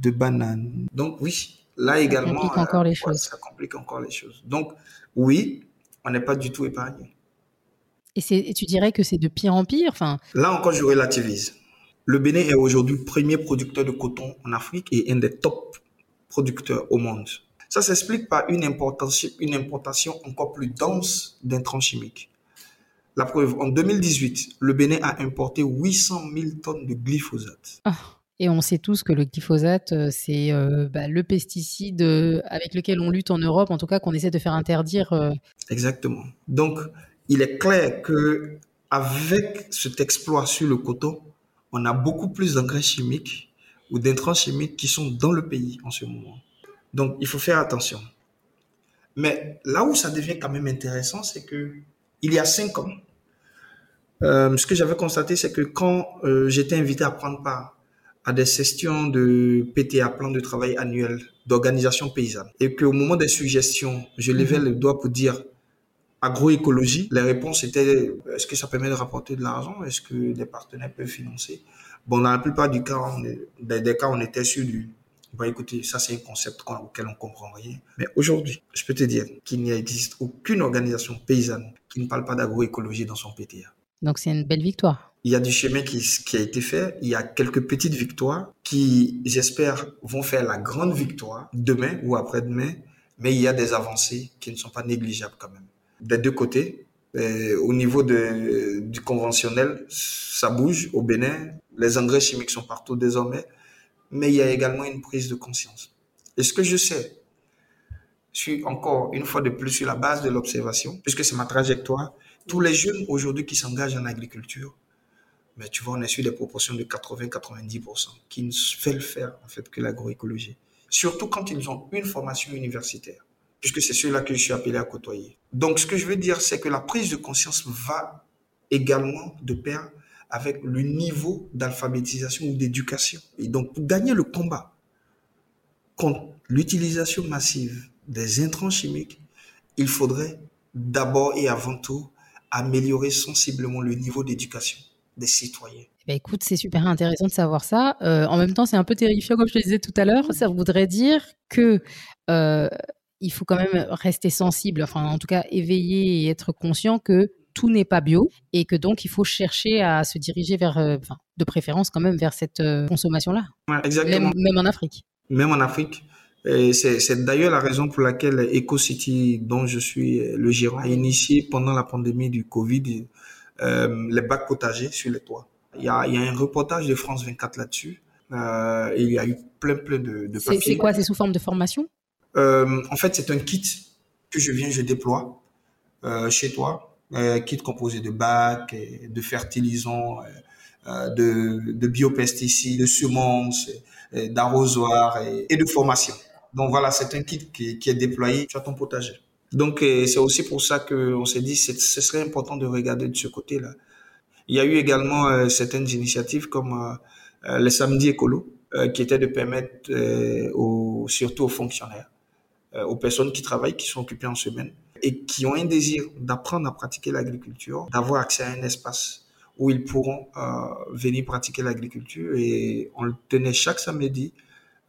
de bananes. Donc oui, là également, ça complique encore les choses. Ça complique encore les choses. Donc oui, on n'est pas du tout épargné. Et, tu dirais que c'est de pire en pire enfin... Là encore, je relativise. Le Bénin est aujourd'hui le premier producteur de coton en Afrique et un des top producteurs au monde. Ça s'explique par une importation, une importation encore plus dense d'intrants chimiques. La preuve, en 2018, le Bénin a importé 800 000 tonnes de glyphosate. Ah. Et on sait tous que le glyphosate, euh, c'est euh, bah, le pesticide euh, avec lequel on lutte en Europe, en tout cas qu'on essaie de faire interdire. Exactement. Donc, il est clair que avec cet exploit sur le coton, on a beaucoup plus d'engrais chimiques ou d'intrants chimiques qui sont dans le pays en ce moment. Donc, il faut faire attention. Mais là où ça devient quand même intéressant, c'est que il y a cinq ans, ce que j'avais constaté, c'est que quand j'étais invité à prendre part à des sessions de PTA, plan de travail annuel d'organisation paysanne. Et qu'au moment des suggestions, je levais mhm. le doigt pour dire agroécologie, les réponses étaient est-ce que ça permet de rapporter de l'argent? Est-ce que les partenaires peuvent financer? Bon, dans la plupart du cas, on des, cas, on était sur du bon, écoutez, ça c'est un concept auquel on comprend rien. Mais aujourd'hui, je peux te dire qu'il n'y existe aucune organisation paysanne qui ne parle pas d'agroécologie dans son PTA. Donc c'est une belle victoire. Il y a du chemin qui, a été fait. Il y a quelques petites victoires qui, j'espère, vont faire la grande victoire demain ou après-demain. Mais il y a des avancées qui ne sont pas négligeables quand même. Des deux côtés, euh, au niveau du conventionnel, ça bouge au Bénin. Les engrais chimiques sont partout désormais. Mais il y a également une prise de conscience. Et ce que je sais, je suis encore une fois de plus sur la base de l'observation, puisque c'est ma trajectoire. Tous les jeunes aujourd'hui qui s'engagent en agriculture Mais tu vois, on est sur des proportions de 80-90% qui ne veulent faire en fait que l'agroécologie. Surtout quand ils ont une formation universitaire, puisque c'est ceux-là que je suis appelé à côtoyer. Donc, ce que je veux dire, c'est que la prise de conscience va également de pair avec le niveau d'alphabétisation ou d'éducation. Et donc, pour gagner le combat contre l'utilisation massive des intrants chimiques, il faudrait d'abord et avant tout améliorer sensiblement le niveau d'éducation des citoyens. Bah écoute, c'est super intéressant de savoir ça. Euh, en même temps, c'est un peu terrifiant, comme je te disais tout à l'heure. Ça voudrait dire que euh, il faut quand même rester sensible, enfin en tout cas éveillé et être conscient que tout n'est pas bio et que donc il faut chercher à se diriger vers, euh, enfin, de préférence quand même vers cette consommation-là. exactement. même, en Afrique. Même en Afrique. C'est d'ailleurs la raison pour laquelle EcoCity, dont je suis le gérant, a initié pendant la pandémie du Covid les bacs potagers sur les toits. Il y a, il y a un reportage de France 24 là-dessus. Euh, il y a eu plein, plein de, de papiers. C'est quoi? C'est sous forme de formation? Euh, En fait, c'est un kit que je viens, je déploie euh, chez toi. Un kit composé de bacs, de fertilisants, de, de biopesticides, de semences, d'arrosoirs et, et, de formation. Donc voilà, c'est un kit qui, qui est déployé sur ton potager. Donc, euh, c'est aussi pour ça qu'on s'est dit que ce serait important de regarder de ce côté-là. Il y a eu également euh, certaines initiatives comme euh, les samedis écolos, qui étaient de permettre, surtout aux fonctionnaires, aux personnes qui travaillent, qui sont occupées en semaine, et qui ont un désir d'apprendre à pratiquer l'agriculture, d'avoir accès à un espace où ils pourront venir pratiquer l'agriculture. Et on le tenait chaque samedi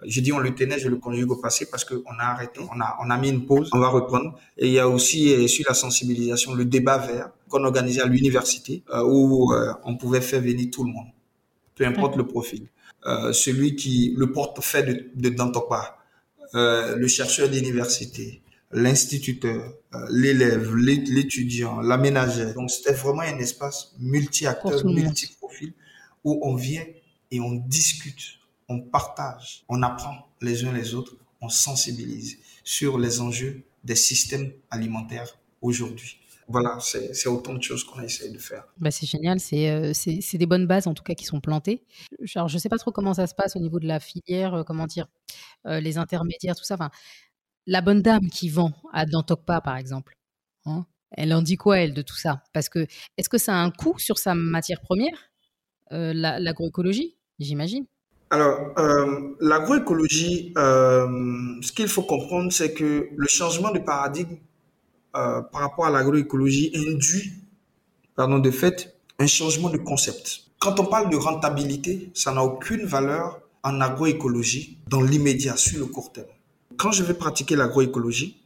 je dis on le tenait, je le conjugue au passé parce qu'on a arrêté, on a, on a mis une pause, on va reprendre. Et il y a aussi euh, sur la sensibilisation le débat vert qu'on organisait à l'université euh, où euh, on pouvait faire venir tout le monde, peu importe le profil. celui qui, le porte-fait de, de Dantopa, le chercheur d'université, l'instituteur, l'élève, l'étudiant, l'aménageur. Donc c'était vraiment un espace multi-acteur, multi-profil où on vient et on discute on partage, on apprend les uns les autres, on sensibilise sur les enjeux des systèmes alimentaires aujourd'hui. Voilà, c'est autant de choses qu'on essaie de faire. Bah c'est génial, euh, c'est des bonnes bases en tout cas qui sont plantées. Je ne sais pas trop comment ça se passe au niveau de la filière, euh, comment dire, euh, les intermédiaires, tout ça. Enfin, la bonne dame qui vend à Dantokpa, par exemple, hein, elle en dit quoi, elle, de tout ça? Parce que, est-ce que ça a un coût sur sa matière première, l'agroécologie, j'imagine alors, euh, l'agroécologie, euh, ce qu'il faut comprendre, c'est que le changement de paradigme euh, par rapport à l'agroécologie induit, pardon, de fait, un changement de concept. Quand on parle de rentabilité, ça n'a aucune valeur en agroécologie dans l'immédiat, sur le court terme. Quand je vais pratiquer l'agroécologie,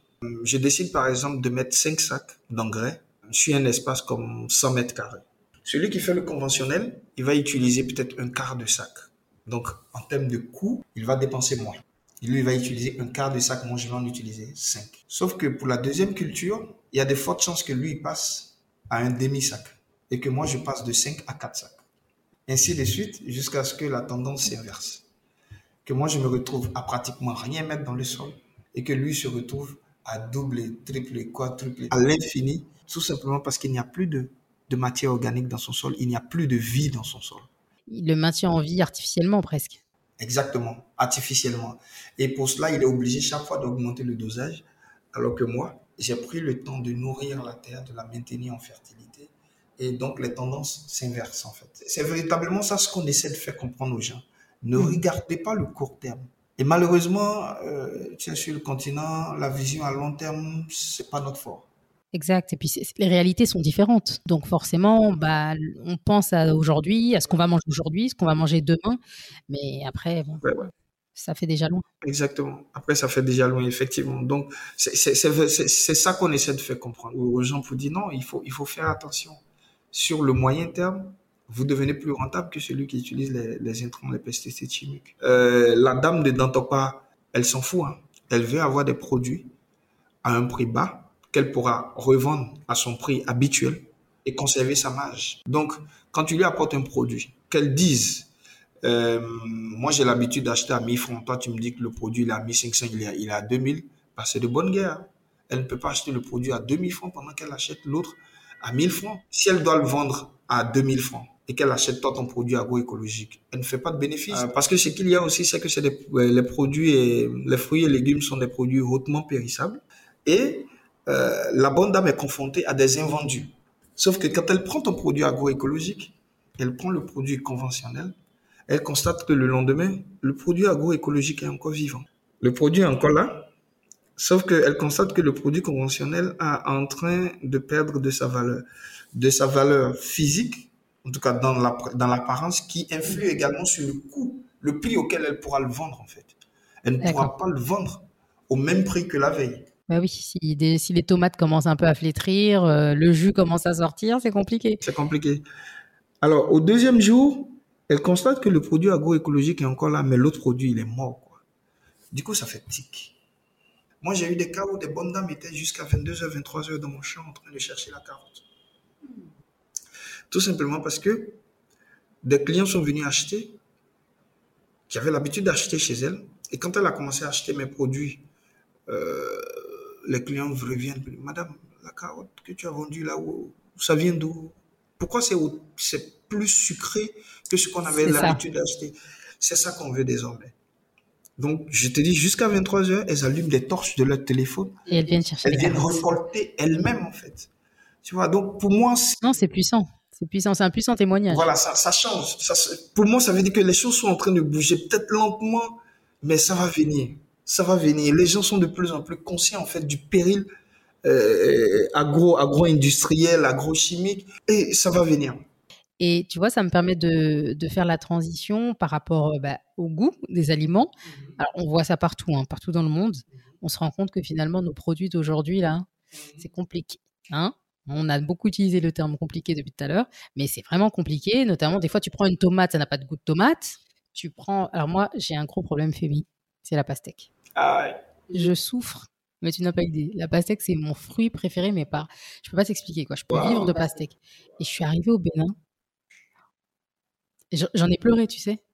je décide par exemple de mettre 5 sacs d'engrais sur un espace comme 100 mètres carrés. Celui qui fait le conventionnel, il va utiliser peut-être un quart de sac. Donc, en termes de coût, il va dépenser moins. Lui, il va utiliser un quart de sac, moi, je vais en utiliser 5. Sauf que pour la deuxième culture, il y a de fortes chances que lui, passe à un demi-sac et que moi, je passe de 5 à 4 sacs. Ainsi de suite, jusqu'à ce que la tendance s'inverse. Que moi, je me retrouve à pratiquement rien mettre dans le sol et que lui se retrouve à doubler, tripler, quadrupler à l'infini, tout simplement parce qu'il n'y a plus de matière organique dans son sol, il n'y a plus de vie dans son sol il le maintient en vie artificiellement presque. Exactement, artificiellement. Et pour cela, il est obligé chaque fois d'augmenter le dosage, alors que moi, j'ai pris le temps de nourrir la terre, de la maintenir en fertilité. Et donc, les tendances s'inversent en fait. C'est véritablement ça ce qu'on essaie de faire comprendre aux gens. Ne hmm. regardez pas le court terme. Et malheureusement, euh, sur le continent, la vision à long terme, c'est pas notre fort. Exact. Et puis les réalités sont différentes. Donc forcément, bah, on pense à aujourd'hui, à ce qu'on va manger aujourd'hui, ce qu'on va manger demain. Mais après, bon, ça fait déjà loin. Exactement. Après, ça fait déjà loin, effectivement. Donc c'est ça qu'on essaie de faire comprendre aux gens pour dire non, il faut, il faut faire attention. Sur le moyen terme, vous devenez plus rentable que celui qui utilise les, les intrants, les pesticides chimiques. Euh, la dame de Dantopa, elle s'en fout. Hein. Elle veut avoir des produits à un prix bas qu'elle pourra revendre à son prix habituel et conserver sa marge. Donc, quand tu lui apportes un produit, qu'elle dise, euh, moi j'ai l'habitude d'acheter à 1000 francs, toi tu me dis que le produit il est à 1500, il est à, il est à 2000, bah, c'est de bonne guerre. Elle ne peut pas acheter le produit à 2000 francs pendant qu'elle achète l'autre à 1000 francs. Si elle doit le vendre à 2000 francs, et qu'elle achète toi ton produit agroécologique, elle ne fait pas de bénéfice. Euh, parce que ce qu'il y a aussi, c'est que c'est les produits et les fruits et légumes sont des produits hautement périssables et euh, la bonne dame est confrontée à des invendus. Sauf que quand elle prend ton produit agroécologique, elle prend le produit conventionnel, elle constate que le lendemain, le produit agroécologique est encore vivant. Le produit est encore là, sauf qu'elle constate que le produit conventionnel est en train de perdre de sa valeur, de sa valeur physique en tout cas dans la dans l'apparence, qui influe également sur le coût, le prix auquel elle pourra le vendre en fait. Elle ne pourra pas le vendre au même prix que la veille. Bah oui, si, les tomates commencent un peu à flétrir, euh, le jus commence à sortir, c'est compliqué. C'est compliqué. Alors, au deuxième jour, elle constate que le produit agroécologique est encore là, mais l'autre produit, il est mort. Quoi. Du coup, ça fait tic. Moi, j'ai eu des cas où des bonnes dames étaient jusqu'à 22h, 23h dans mon champ en train de chercher la carotte. Tout simplement parce que des clients sont venus acheter, qui avaient l'habitude d'acheter chez elle. Et quand elle a commencé à acheter mes produits, euh, les clients reviennent. Madame, la carotte que tu as vendue là, où, ça vient d'où? Pourquoi c'est plus sucré que ce qu'on avait l'habitude d'acheter? C'est ça qu'on veut désormais. Donc, je te dis, jusqu'à 23 heures, elles allument des torches de leur téléphone. Et elles viennent chercher. Elles viennent récolter elles-mêmes, en fait. Tu vois, donc pour moi. Non, c'est puissant. C'est puissant, c'est un puissant témoignage. Voilà, ça, ça change. Ça, pour moi, ça veut dire que les choses sont en train de bouger, peut-être lentement, mais ça va venir. Ça va venir. Les gens sont de plus en plus conscients en fait du péril euh, agro, agro-industriel, agro-chimique, et ça va venir. Et tu vois, ça me permet de, de faire la transition par rapport euh, bah, au goût des aliments. Mhm. Alors, on voit ça partout, hein, partout dans le monde. On se rend compte que finalement, nos produits d'aujourd'hui, là, mhm. c'est compliqué. Hein on a beaucoup utilisé le terme compliqué depuis tout à l'heure, mais c'est vraiment compliqué. Notamment, des fois, tu prends une tomate, ça n'a pas de goût de tomate. Tu prends. Alors, moi, j'ai un gros problème, Fébi, c'est la pastèque. Ah ouais. Je souffre, mais tu n'as pas idée. La pastèque, c'est mon fruit préféré, mais pas. Je peux pas t'expliquer, quoi. Je peux vivre de pastèque. Et je suis arrivée au Bénin. J'en ai pleuré, tu sais.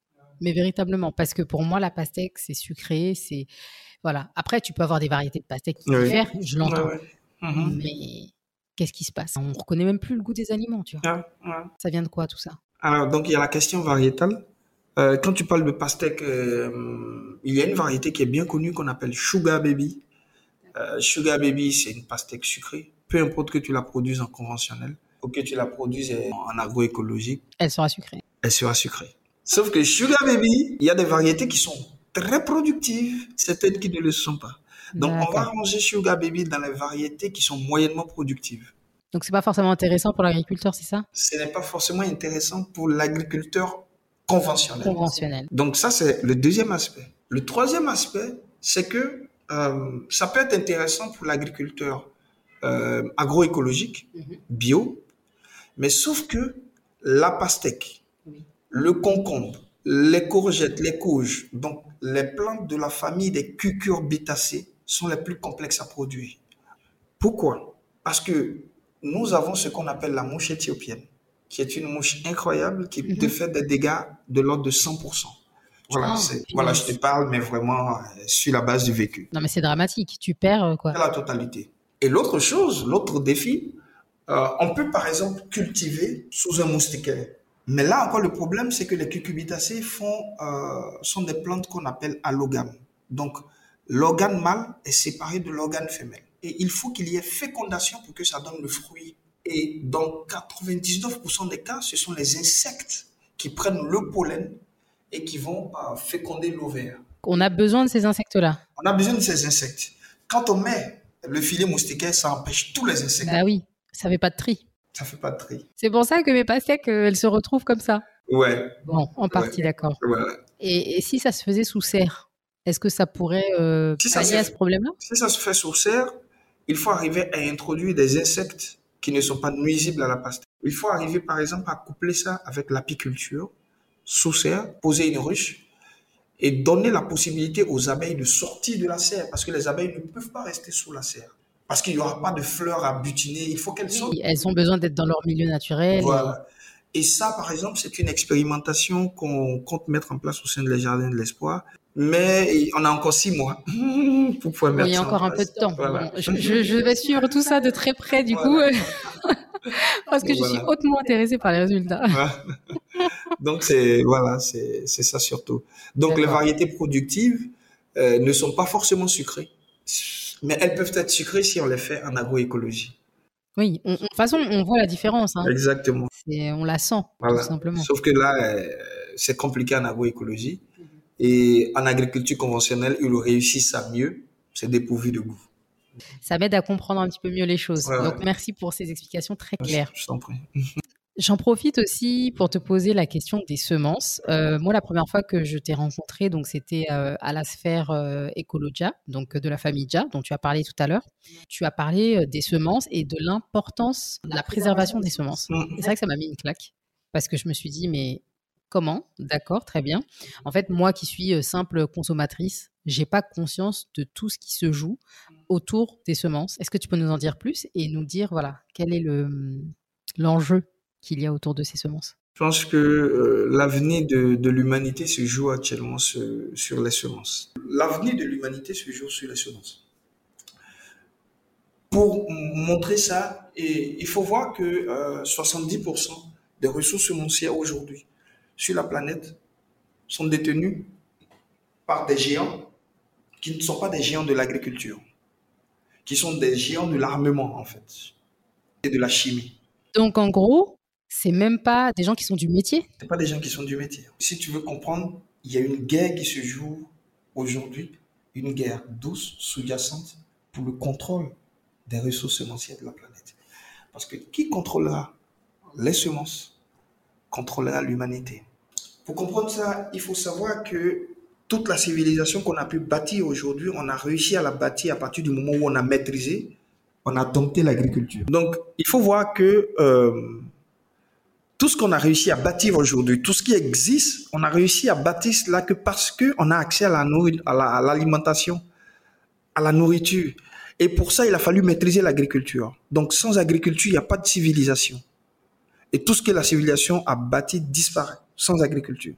Mais véritablement, parce que pour moi, la pastèque, c'est sucré, c'est. Voilà. Après, tu peux avoir des variétés de pastèque qui diffèrent, je l'entends. Mhm. Mais qu'est-ce qui se passe? On reconnaît même plus le goût des aliments, tu vois. Ça vient de quoi tout ça? Alors, donc il y a la question variétale. Euh, quand tu parles de pastèque, euh, il y a une variété qui est bien connue qu'on appelle Sugar Baby. Euh, Sugar Baby, c'est une pastèque sucrée. Peu importe que tu la produises en conventionnel ou que tu la produises en agroécologique. Elle sera sucrée. Elle sera sucrée. Sauf que Sugar Baby, il y a des variétés qui sont très productives, certaines qui ne le sont pas. Donc, on va ranger Sugar Baby dans les variétés qui sont moyennement productives. Donc, c'est pas forcément intéressant pour l'agriculteur, c'est ça? Ce n'est pas forcément intéressant pour l'agriculteur conventionnel. Conventionnel. Donc, ça, c'est le deuxième aspect. Le troisième aspect, c'est que euh, ça peut être intéressant pour l'agriculteur euh, agroécologique, mhm. bio, mais sauf que la pastèque, le concombre, les courgettes, les courges, donc les plantes de la famille des cucurbitacées, sont les plus complexes à produire. Pourquoi? Parce que nous avons ce qu'on appelle la mouche éthiopienne, qui est une mouche incroyable qui te mhm. fait des dégâts de l'ordre de 100%. Voilà, ah, voilà, je te parle, mais vraiment euh, sur la base du vécu. Non, mais c'est dramatique. Tu perds euh, quoi La totalité. Et l'autre chose, l'autre défi, euh, on peut par exemple cultiver sous un moustiquaire. Mais là encore, le problème, c'est que les cucurbitacées font, sont des plantes qu'on appelle allogames. Donc, l'organe mâle est séparé de l'organe femelle. Et il faut qu'il y ait fécondation pour que ça donne le fruit. Et dans 99% des cas, ce sont les insectes qui prennent le pollen et qui vont euh, féconder l'ovaire. On a besoin de ces insectes-là. On a besoin de ces insectes. Quand on met le filet moustiquaire, ça empêche tous les insectes. Ah oui, ça fait pas de tri. Ça fait pas de tri. C'est pour ça que mes pastèques, euh, elles se retrouvent comme ça. Ouais. Bon, en partie, d'accord. Et, et, si ça se faisait sous serre est-ce que ça pourrait euh, pallier à ce problème-là? Si ça se fait sous serre, il faut arriver à introduire des insectes qui ne sont pas nuisibles à la pastèque. Il faut arriver, par exemple, à coupler ça avec l'apiculture, sous serre, poser une ruche et donner la possibilité aux abeilles de sortir de la serre parce que les abeilles ne peuvent pas rester sous la serre. Parce qu'il n'y aura pas de fleurs à butiner, il faut qu'elles sortent. Elles ont besoin d'être dans leur milieu naturel. Voilà. Et ça, par exemple, c'est une expérimentation qu'on compte mettre en place au sein des Jardins de l'Espoir. Mais on a encore six mois pour pouvoir mettre Il y a encore un peu de temps. je, vais suivre tout ça de très près, du coup. Parce que je suis hautement intéressée par les résultats. Donc c'est voilà, c'est ça surtout. Donc les variétés productives euh, ne sont pas forcément sucrées, mais elles peuvent être sucrées si on les fait en agroécologie. Oui, de toute façon, on voit la différence. Hein. Exactement. On la sent, tout simplement. Sauf que là, euh, c'est compliqué en agroécologie. Et en agriculture conventionnelle, ils réussissent à mieux. C'est dépourvu de goût. Ça m'aide à comprendre un petit peu mieux les choses. Donc, merci pour ces explications très claires. Je t'en prie. J'en profite aussi pour te poser la question des semences. Euh, moi, la première fois que je t'ai rencontré, donc c'était euh, à la sphère euh, Ecologia, donc de la famille Ja, dont tu as parlé tout à l'heure. Tu as parlé des semences et de l'importance de la préservation des semences. Mm. C'est vrai que ça m'a mis une claque parce que je me suis dit, mais comment? D'accord, très bien. En fait, moi qui suis simple consommatrice, j'ai pas conscience de tout ce qui se joue autour des semences. Est-ce que tu peux nous en dire plus et nous dire, voilà, quel est le l'enjeu qu'il y a autour de ces semences? Je pense que l'avenir de, l'humanité se joue actuellement sur, les semences. L'avenir de l'humanité se joue sur les semences. Pour montrer ça, il faut voir que 70% euh, des ressources semencières aujourd'hui sur la planète sont détenues par des géants qui ne sont pas des géants de l'agriculture, qui sont des géants de l'armement en fait, et de la chimie. Donc en gros, c'est même pas des gens qui sont du métier. C'est pas des gens qui sont du métier. Si tu veux comprendre, il y a une guerre qui se joue aujourd'hui, une guerre douce, sous-jacente, pour le contrôle des ressources semencières de la planète. Parce que qui contrôlera les semences contrôlera l'humanité. Pour comprendre ça, il faut savoir que toute la civilisation qu'on a pu bâtir aujourd'hui, on a réussi à la bâtir à partir du moment où on a maîtrisé, on a dompté l'agriculture. Donc, il faut voir que euh, tout ce qu'on a réussi à bâtir aujourd'hui, tout ce qui existe, on a réussi à bâtir cela que parce qu'on a accès à l'alimentation, à, la nourriture. Et pour ça, il a fallu maîtriser l'agriculture. Donc, sans agriculture, il n'y a pas de civilisation. Et tout ce que la civilisation a bâti disparaît sans agriculture.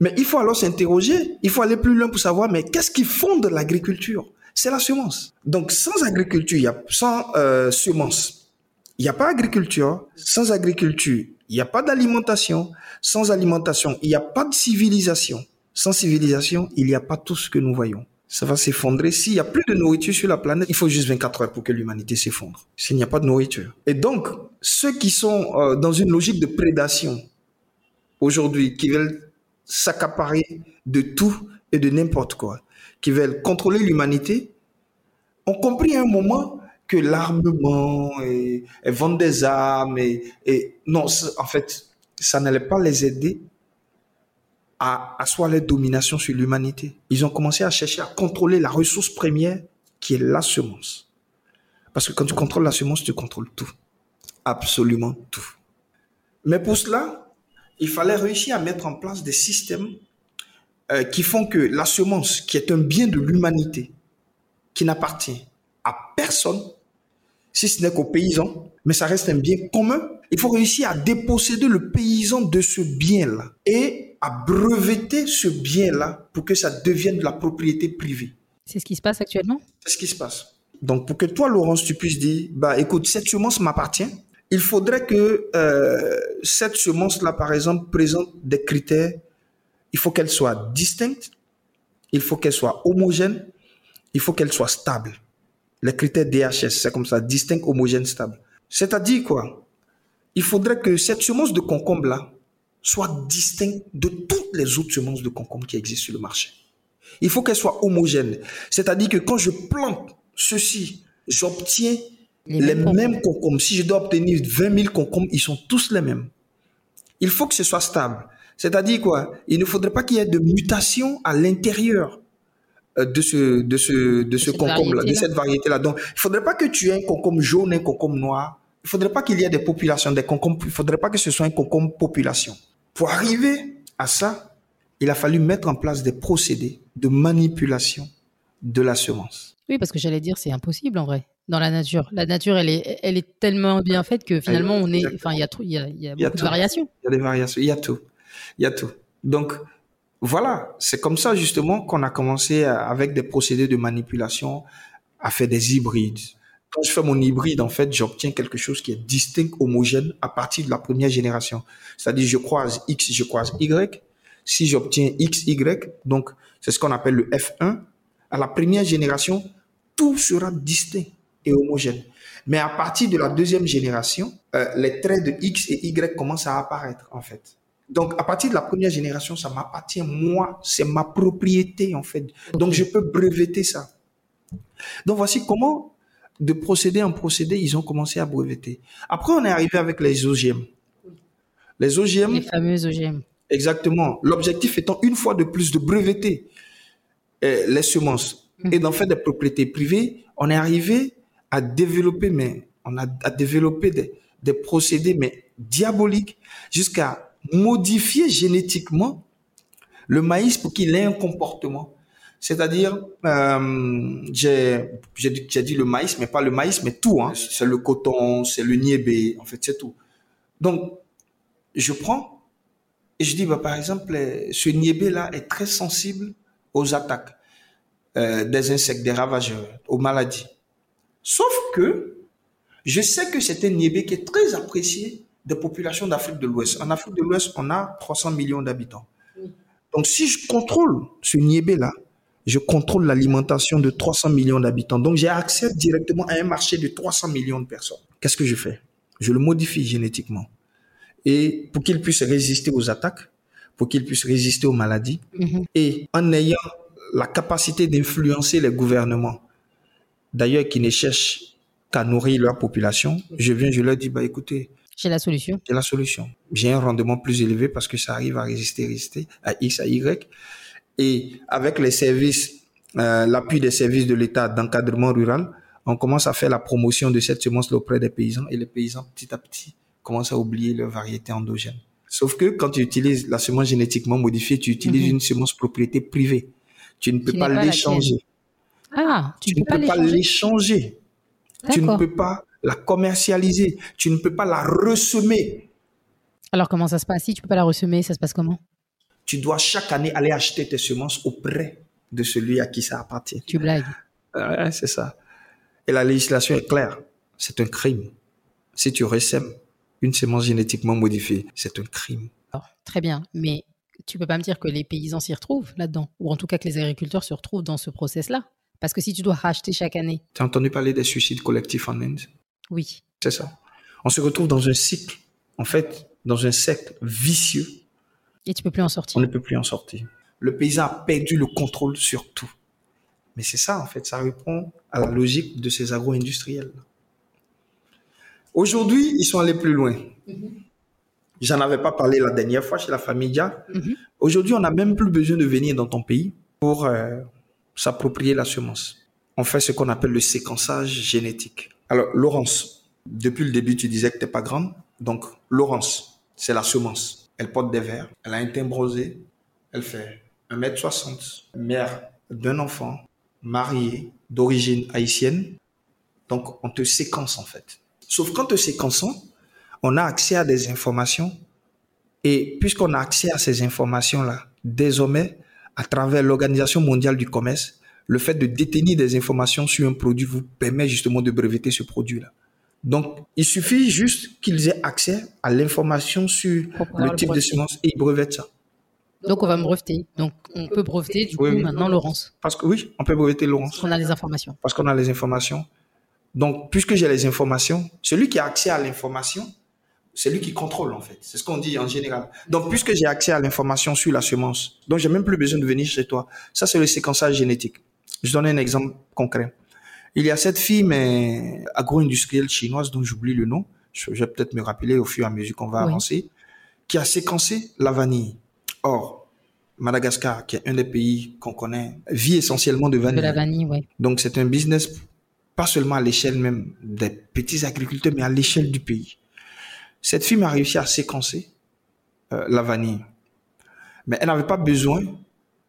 Mais il faut alors s'interroger, il faut aller plus loin pour savoir, mais qu'est-ce qui fonde l'agriculture? C'est la semence. Donc, sans agriculture, y a, sans euh, semence, il n'y a pas agriculture. Sans agriculture, il n'y a pas d'alimentation. Sans alimentation, il n'y a pas de civilisation. Sans civilisation, il n'y a pas tout ce que nous voyons. Ça va s'effondrer. S'il n'y a plus de nourriture sur la planète, il faut juste 24 heures pour que l'humanité s'effondre. S'il n'y a pas de nourriture. Et donc, ceux qui sont euh, dans une logique de prédation aujourd'hui, qui veulent s'accaparer de tout et de n'importe quoi, qui veulent contrôler l'humanité, ont compris à un moment que l'armement et, vendre des armes et, non, en fait, ça n'allait pas les aider à asseoir leur domination sur l'humanité. Ils ont commencé à chercher à contrôler la ressource première qui est la semence. Parce que quand tu contrôles la semence, tu contrôles tout. Absolument tout. Mais pour cela, il fallait réussir à mettre en place des systèmes euh, qui font que la semence, qui est un bien de l'humanité, qui n'appartient à personne, si ce n'est qu'aux paysans, mais ça reste un bien commun. Il faut réussir à déposséder le paysan de ce bien-là et à breveter ce bien-là pour que ça devienne de la propriété privée. C'est ce qui se passe actuellement? C'est ce qui se passe. Donc pour que toi, Laurence, tu puisses dire, bah écoute, cette semence m'appartient. Il faudrait que euh, cette semence-là, par exemple, présente des critères. Il faut qu'elle soit distincte, il faut qu'elle soit homogène, il faut qu'elle soit stable les critères DHS, c'est comme ça, distinct, homogène, stable. C'est-à-dire quoi? Il faudrait que cette semence de concombre-là soit distincte de toutes les autres semences de concombre qui existent sur le marché. Il faut qu'elle soit homogène. C'est-à-dire que quand je plante ceci, j'obtiens les, mêmes, concombres. Si je dois obtenir 20 000 concombres, ils sont tous les mêmes. Il faut que ce soit stable. C'est-à-dire quoi? Il ne faudrait pas qu'il y ait de mutation à l'intérieur euh, de ce, de ce, de ce concombre-là, de cette variété-là. Donc, il faudrait pas que tu aies un concombre jaune, un concombre noir. Il faudrait pas qu'il y ait des populations, des concombres. Il faudrait pas que ce soit un concombre population. Pour arriver à ça, il a fallu mettre en place des procédés de manipulation de la semence. Oui, parce que j'allais dire, c'est impossible en vrai dans la nature. La nature, elle est, elle est tellement bien faite que finalement, on est, enfin, il y a, il y a, il y a beaucoup de variations. Il y a des variations, il y a tout, il y a tout. Donc, voilà, c'est comme ça justement qu'on a commencé avec des procédés de manipulation à faire des hybrides, quand je fais mon hybride, en fait, j'obtiens quelque chose qui est distinct, homogène à partir de la première génération. C'est-à-dire, je croise X, je croise Y. Si j'obtiens X, Y, donc c'est ce qu'on appelle le F1. À la première génération, tout sera distinct et homogène. Mais à partir de la deuxième génération, euh, les traits de X et Y commencent à apparaître, en fait. Donc, à partir de la première génération, ça m'appartient, moi, c'est ma propriété, en fait. Donc, je peux breveter ça. Donc, voici comment, de procédé en procédé, ils ont commencé à breveter. Après, on est arrivé avec les OGM. Les OGM. Les fameux OGM. Exactement. L'objectif étant, une fois de plus, de breveter euh, les semences et d'en faire des propriétés privées. On est arrivé à développer, mais on a à développer des, des procédés, mais diaboliques, jusqu'à modifier génétiquement le maïs pour qu'il ait un comportement. C'est-à-dire, euh, j'ai dit le maïs, mais pas le maïs, mais tout. Hein. C'est le coton, c'est le niébé, en fait, c'est tout. Donc, je prends et je dis, bah, par exemple, ce niébé-là est très sensible aux attaques euh, des insectes, des ravageurs, aux maladies. Sauf que je sais que c'est un niébé qui est très apprécié des populations d'Afrique de l'Ouest. En Afrique de l'Ouest, on a 300 millions d'habitants. Donc, si je contrôle ce niébé-là, je contrôle l'alimentation de 300 millions d'habitants. Donc, j'ai accès directement à un marché de 300 millions de personnes. Qu'est-ce que je fais? Je le modifie génétiquement. Et pour qu'il puisse résister aux attaques, pour qu'il puisse résister aux maladies, mhm. et en ayant la capacité d'influencer les gouvernements, d'ailleurs qui ne cherchent qu'à nourrir leur population, je viens, je leur dis, bah écoutez, j'ai la solution. J'ai la solution. J'ai un rendement plus élevé parce que ça arrive à résister, résister à X, à Y. Et avec les services, euh, l'appui des services de l'État d'encadrement rural, on commence à faire la promotion de cette semence auprès des paysans et les paysans, petit à petit, commencent à oublier leur variété endogène. Sauf que quand tu utilises la semence génétiquement modifiée, tu utilises mhm. une semence propriété privée. Tu ne peux pas l'échanger. Ah, tu, ne peux pas l'échanger. Tu ne peux pas la commercialiser. Tu ne peux pas la ressemer. Alors comment ça se passe? Si tu peux pas la ressemer, ça se passe comment? Tu dois chaque année aller acheter tes semences auprès de celui à qui ça appartient. Tu blagues. c'est ça. Et la législation est claire. C'est un crime. Si tu ressèmes une semence génétiquement modifiée, c'est un crime. très bien, mais tu peux pas me dire que les paysans s'y retrouvent là-dedans, ou en tout cas que les agriculteurs se retrouvent dans ce process-là. Parce que si tu dois racheter chaque année. Tu as entendu parler des suicides collectifs en Inde? Oui. C'est ça. On se retrouve dans un cycle, en fait, dans un cercle vicieux. Et tu peux plus en sortir. On ne peut plus en sortir. Le paysan a perdu le contrôle sur tout. Mais c'est ça, en fait, ça répond à la logique de ces agro-industriels. Aujourd'hui, ils sont allés plus loin. Mm-hmm. J'en avais pas parlé la dernière fois chez la famille Dia. Mm-hmm. Aujourd'hui, on n'a même plus besoin de venir dans ton pays pour euh, s'approprier la semence. On fait ce qu'on appelle le séquençage génétique. Alors, Laurence, depuis le début, tu disais que tu n'es pas grande. Donc, Laurence, c'est la semence. Elle porte des verres. Elle a un teint. Elle fait 1m60. Mère d'un enfant, mariée, d'origine haïtienne. Donc, on te séquence en fait. Sauf qu'en te séquençant, on a accès à des informations. Et puisqu'on a accès à ces informations-là, désormais, à travers l'Organisation mondiale du commerce, le fait de détenir des informations sur un produit vous permet justement de breveter ce produit-là. Donc, il suffit juste qu'ils aient accès à l'information sur le type de semence et ils brevettent ça. Donc, on va me breveter. Donc, on peut breveter, du coup, maintenant, Laurence. Parce que oui, on peut breveter Laurence. Parce qu'on a les informations. Parce qu'on a les informations. Donc, puisque j'ai les informations, celui qui a accès à l'information, c'est lui qui contrôle, en fait. C'est ce qu'on dit en général. Donc, puisque j'ai accès à l'information sur la semence, donc j'ai même plus besoin de venir chez toi. Ça, c'est le séquençage génétique. Je donne un exemple concret. Il y a cette fille, mais agro-industrielle chinoise dont j'oublie le nom, je vais peut-être me rappeler au fur et à mesure qu'on va avancer, qui a séquencé la vanille. Or, Madagascar, qui est un des pays qu'on connaît, vit essentiellement de vanille. De la vanille, oui. Donc c'est un business pas seulement à l'échelle même des petits agriculteurs, mais à l'échelle du pays. Cette fille a réussi à séquencer euh, la vanille. Mais elle n'avait pas besoin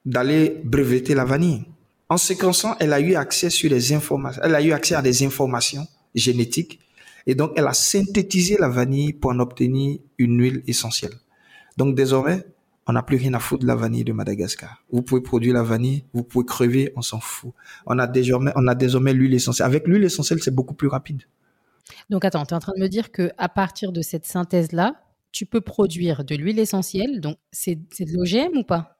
d'aller breveter la vanille. En séquençant, elle a eu accès sur les informations, elle a eu accès à des informations génétiques et donc elle a synthétisé la vanille pour en obtenir une huile essentielle. Donc désormais, on n'a plus rien à foutre de la vanille de Madagascar. Vous pouvez produire la vanille, vous pouvez crever, on s'en fout. On a désormais, on a désormais l'huile essentielle. Avec l'huile essentielle, c'est beaucoup plus rapide. Donc attends, tu es en train de me dire que à partir de cette synthèse-là, tu peux produire de l'huile essentielle. Donc c'est de l'OGM ou pas?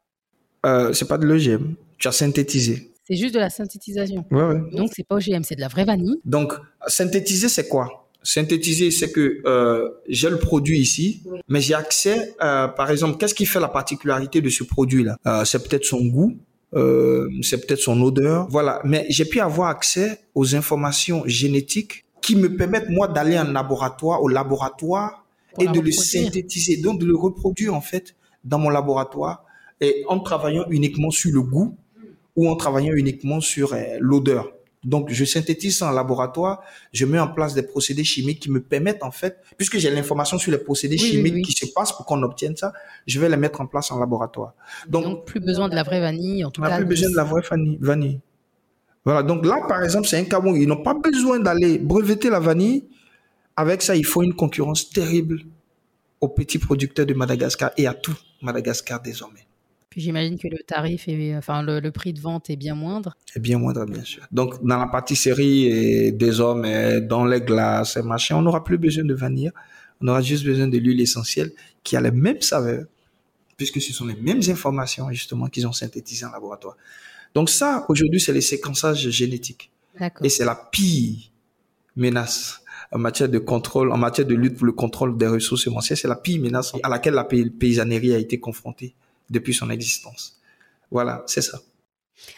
Euh, C'est pas de l'OGM. Tu as synthétisé. C'est juste de la synthétisation. Ouais, ouais. Donc c'est pas OGM, c'est de la vraie vanille. Donc synthétiser, c'est quoi? Synthétiser, c'est que euh, j'ai le produit ici, mais j'ai accès, euh, par exemple, qu'est-ce qui fait la particularité de ce produit-là? Euh, C'est peut-être son goût, euh, c'est peut-être son odeur, voilà. Mais j'ai pu avoir accès aux informations génétiques qui me permettent moi d'aller en laboratoire, au laboratoire et de le synthétiser, donc de le reproduire en fait dans mon laboratoire et en travaillant uniquement sur le goût ou en travaillant uniquement sur euh, l'odeur. Donc, je synthétise ça en laboratoire, je mets en place des procédés chimiques qui me permettent, en fait, puisque j'ai l'information sur les procédés chimiques qui se passent pour qu'on obtienne ça, je vais les mettre en place en laboratoire. Donc, plus besoin de la vraie vanille, en tout on cas. plus besoin de la vraie vanille. Voilà. Donc là, par exemple, c'est un cas où ils n'ont pas besoin d'aller breveter la vanille. Avec ça, il faut une concurrence terrible aux petits producteurs de Madagascar et à tout Madagascar désormais. Puis j'imagine que le tarif, est, enfin le, prix de vente est bien moindre. Est bien moindre, bien sûr. Donc dans la pâtisserie et des hommes, dans les glaces et machin, on n'aura plus besoin de vanille. On aura juste besoin de l'huile essentielle qui a les mêmes saveurs, puisque ce sont les mêmes informations justement qu'ils ont synthétisées en laboratoire. Donc ça, aujourd'hui, c'est les séquençages génétiques. Et c'est la pire menace en matière de contrôle, en matière de lutte pour le contrôle des ressources semencières. C'est la pire menace à laquelle la paysannerie a été confrontée depuis son existence. Voilà, c'est ça.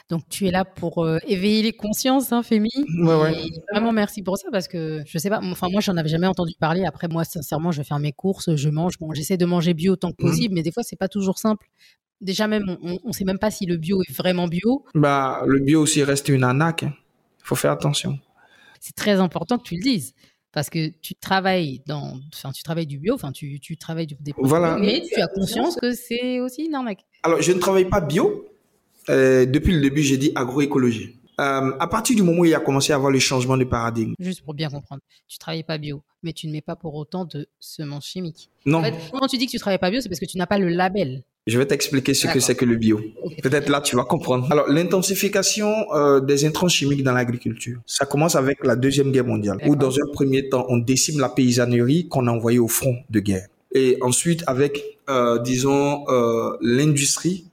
Donc tu es là pour euh, éveiller les consciences, hein, Fémi. Ouais, ouais. vraiment merci pour ça parce que je sais pas, enfin moi j'en avais jamais entendu parler. Après moi sincèrement je vais faire mes courses, je mange, bon j'essaie de manger bio autant que mmh. possible, mais des fois c'est pas toujours simple. Déjà même on, ne sait même pas si le bio est vraiment bio. Bah le bio aussi reste une arnaque. Il hein. faut faire attention. C'est très important que tu le dises parce que tu travailles dans, enfin, tu travailles du bio, enfin, tu, tu travailles des produits, voilà. mais tu as conscience que c'est aussi une arnaque. Alors, je ne travaille pas bio. Euh, depuis le début, j'ai dit agroécologie. Euh, à partir du moment où il a commencé à avoir le changement de paradigme. Juste pour bien comprendre, tu travailles pas bio, mais tu ne mets pas pour autant de semences chimiques. Non. En fait, quand tu dis que tu travailles pas bio, c'est parce que tu n'as pas le label. Je vais t'expliquer ce que c'est que le bio. Peut-être là, tu vas comprendre. Alors, l'intensification euh, des intrants chimiques dans l'agriculture, ça commence avec la Deuxième Guerre mondiale, où dans un premier temps, on décime la paysannerie qu'on a envoyée au front de guerre. Et ensuite, avec, euh, disons, euh, l'industrie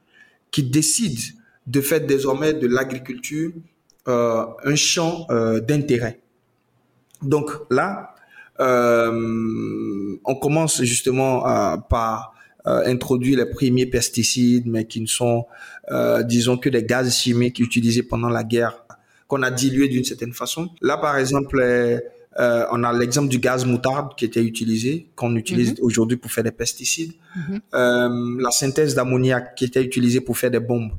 qui décide de faire désormais de l'agriculture un champ d'intérêt. Donc là, on commence justement par euh, introduire les premiers pesticides, mais qui ne sont, euh, disons, que des gaz chimiques utilisés pendant la guerre, qu'on a dilués d'une certaine façon. Là, par exemple, euh, on a l'exemple du gaz moutarde qui était utilisé, qu'on utilise mhm. aujourd'hui pour faire des pesticides. Mhm. La synthèse d'ammoniac qui était utilisée pour faire des bombes,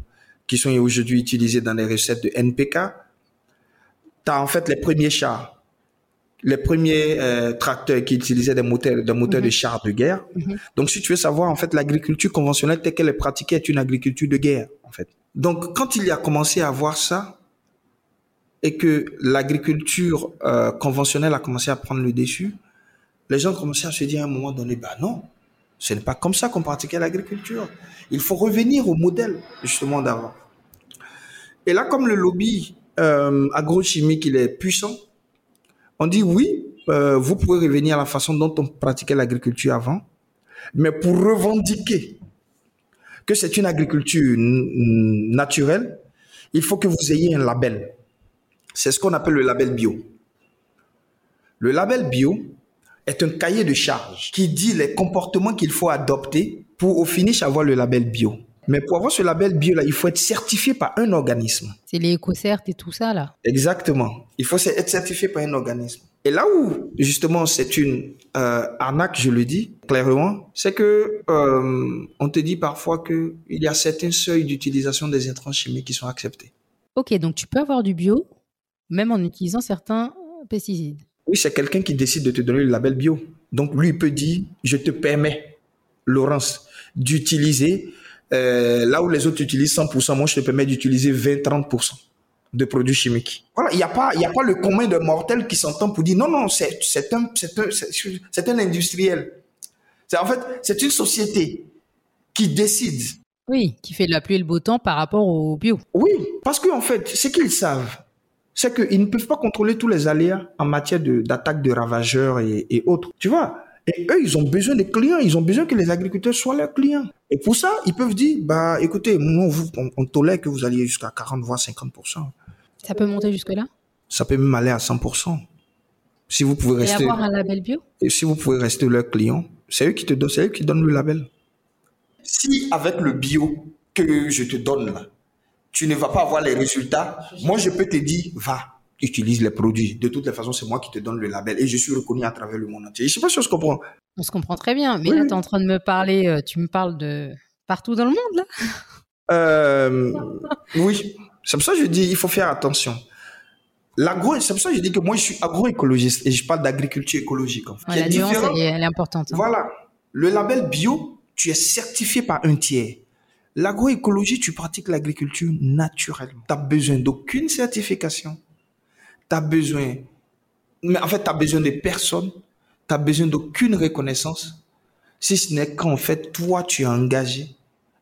qui sont aujourd'hui utilisées dans les recettes de NPK. Tu as en fait les premiers chars les premiers euh, tracteurs qui utilisaient des moteurs, des moteurs de mhm. chars de guerre. Mhm. Donc, si tu veux savoir, en fait, l'agriculture conventionnelle telle qu'elle est pratiquée est une agriculture de guerre, en fait. Donc, quand il y a commencé à voir ça, et que l'agriculture euh, conventionnelle a commencé à prendre le dessus, les gens commençaient à se dire à un moment donné, bah non, ce n'est pas comme ça qu'on pratiquait l'agriculture. Il faut revenir au modèle, justement, d'avant. Et là, comme le lobby euh, agrochimique, il est puissant, on dit oui, euh, vous pouvez revenir à la façon dont on pratiquait l'agriculture avant, mais pour revendiquer que c'est une agriculture naturelle, il faut que vous ayez un label. C'est ce qu'on appelle le label bio. Le label bio est un cahier de charges qui dit les comportements qu'il faut adopter pour au finish avoir le label bio. Mais pour avoir ce label bio là, il faut être certifié par un organisme. C'est les éco-certes et tout ça là. Exactement. Il faut être certifié par un organisme. Et là où justement c'est une euh, arnaque, je le dis clairement, c'est que euh, on te dit parfois que il y a certains seuils d'utilisation des intrants chimiques qui sont acceptés. Ok, donc tu peux avoir du bio même en utilisant certains pesticides. Oui, c'est quelqu'un qui décide de te donner le label bio. Donc lui il peut dire je te permets, Laurence, d'utiliser euh, là où les autres utilisent 100%, moi je te permets d'utiliser 20-30% de produits chimiques. Voilà, il n'y a pas, a pas le commun de mortels qui s'entend pour dire non, non, c'est, un, un, un industriel. C'est en fait, c'est une société qui décide. Oui, qui fait de la pluie et le beau temps par rapport au bio. Oui, parce qu'en en fait, ce qu'ils savent, c'est qu'ils ne peuvent pas contrôler tous les aléas en matière d'attaque de, ravageurs et, et, autres. Tu vois Et eux, ils ont besoin des clients, ils ont besoin que les agriculteurs soient leurs clients. Et pour ça, ils peuvent dire, bah écoutez, nous, on, on tolère que vous alliez jusqu'à 40, voire 50%. Ça peut monter jusque-là? Ça peut même aller à 100%. Si vous pouvez rester... Et avoir un label bio? Et si vous pouvez rester leur client, c'est eux qui te donnent, c'est eux qui donnent le label. Si avec le bio que je te donne là, tu ne vas pas avoir les résultats, moi je peux te dire, va, utilise les produits. De toutes les façons, c'est moi qui te donne le label et je suis reconnu à travers le monde entier. Je sais pas si on se comprend. On se comprend très bien, mais là, tu es en train de me parler, euh, tu me parles de partout dans le monde là euh, Oui, c'est pour ça que je dis, il faut faire attention. L'agro, c'est pour ça que je dis que moi je suis agroécologiste et je parle d'agriculture écologique. En fait. la nuance, elle est, importante. Hein. Voilà, le label bio, tu es certifié par un tiers. L'agroécologie, tu pratiques l'agriculture naturellement. Tu n'as besoin d'aucune certification. Tu as besoin, mais en fait, tu as besoin de personne. Tu as besoin d'aucune reconnaissance. Si ce n'est qu'en fait, toi, tu es engagé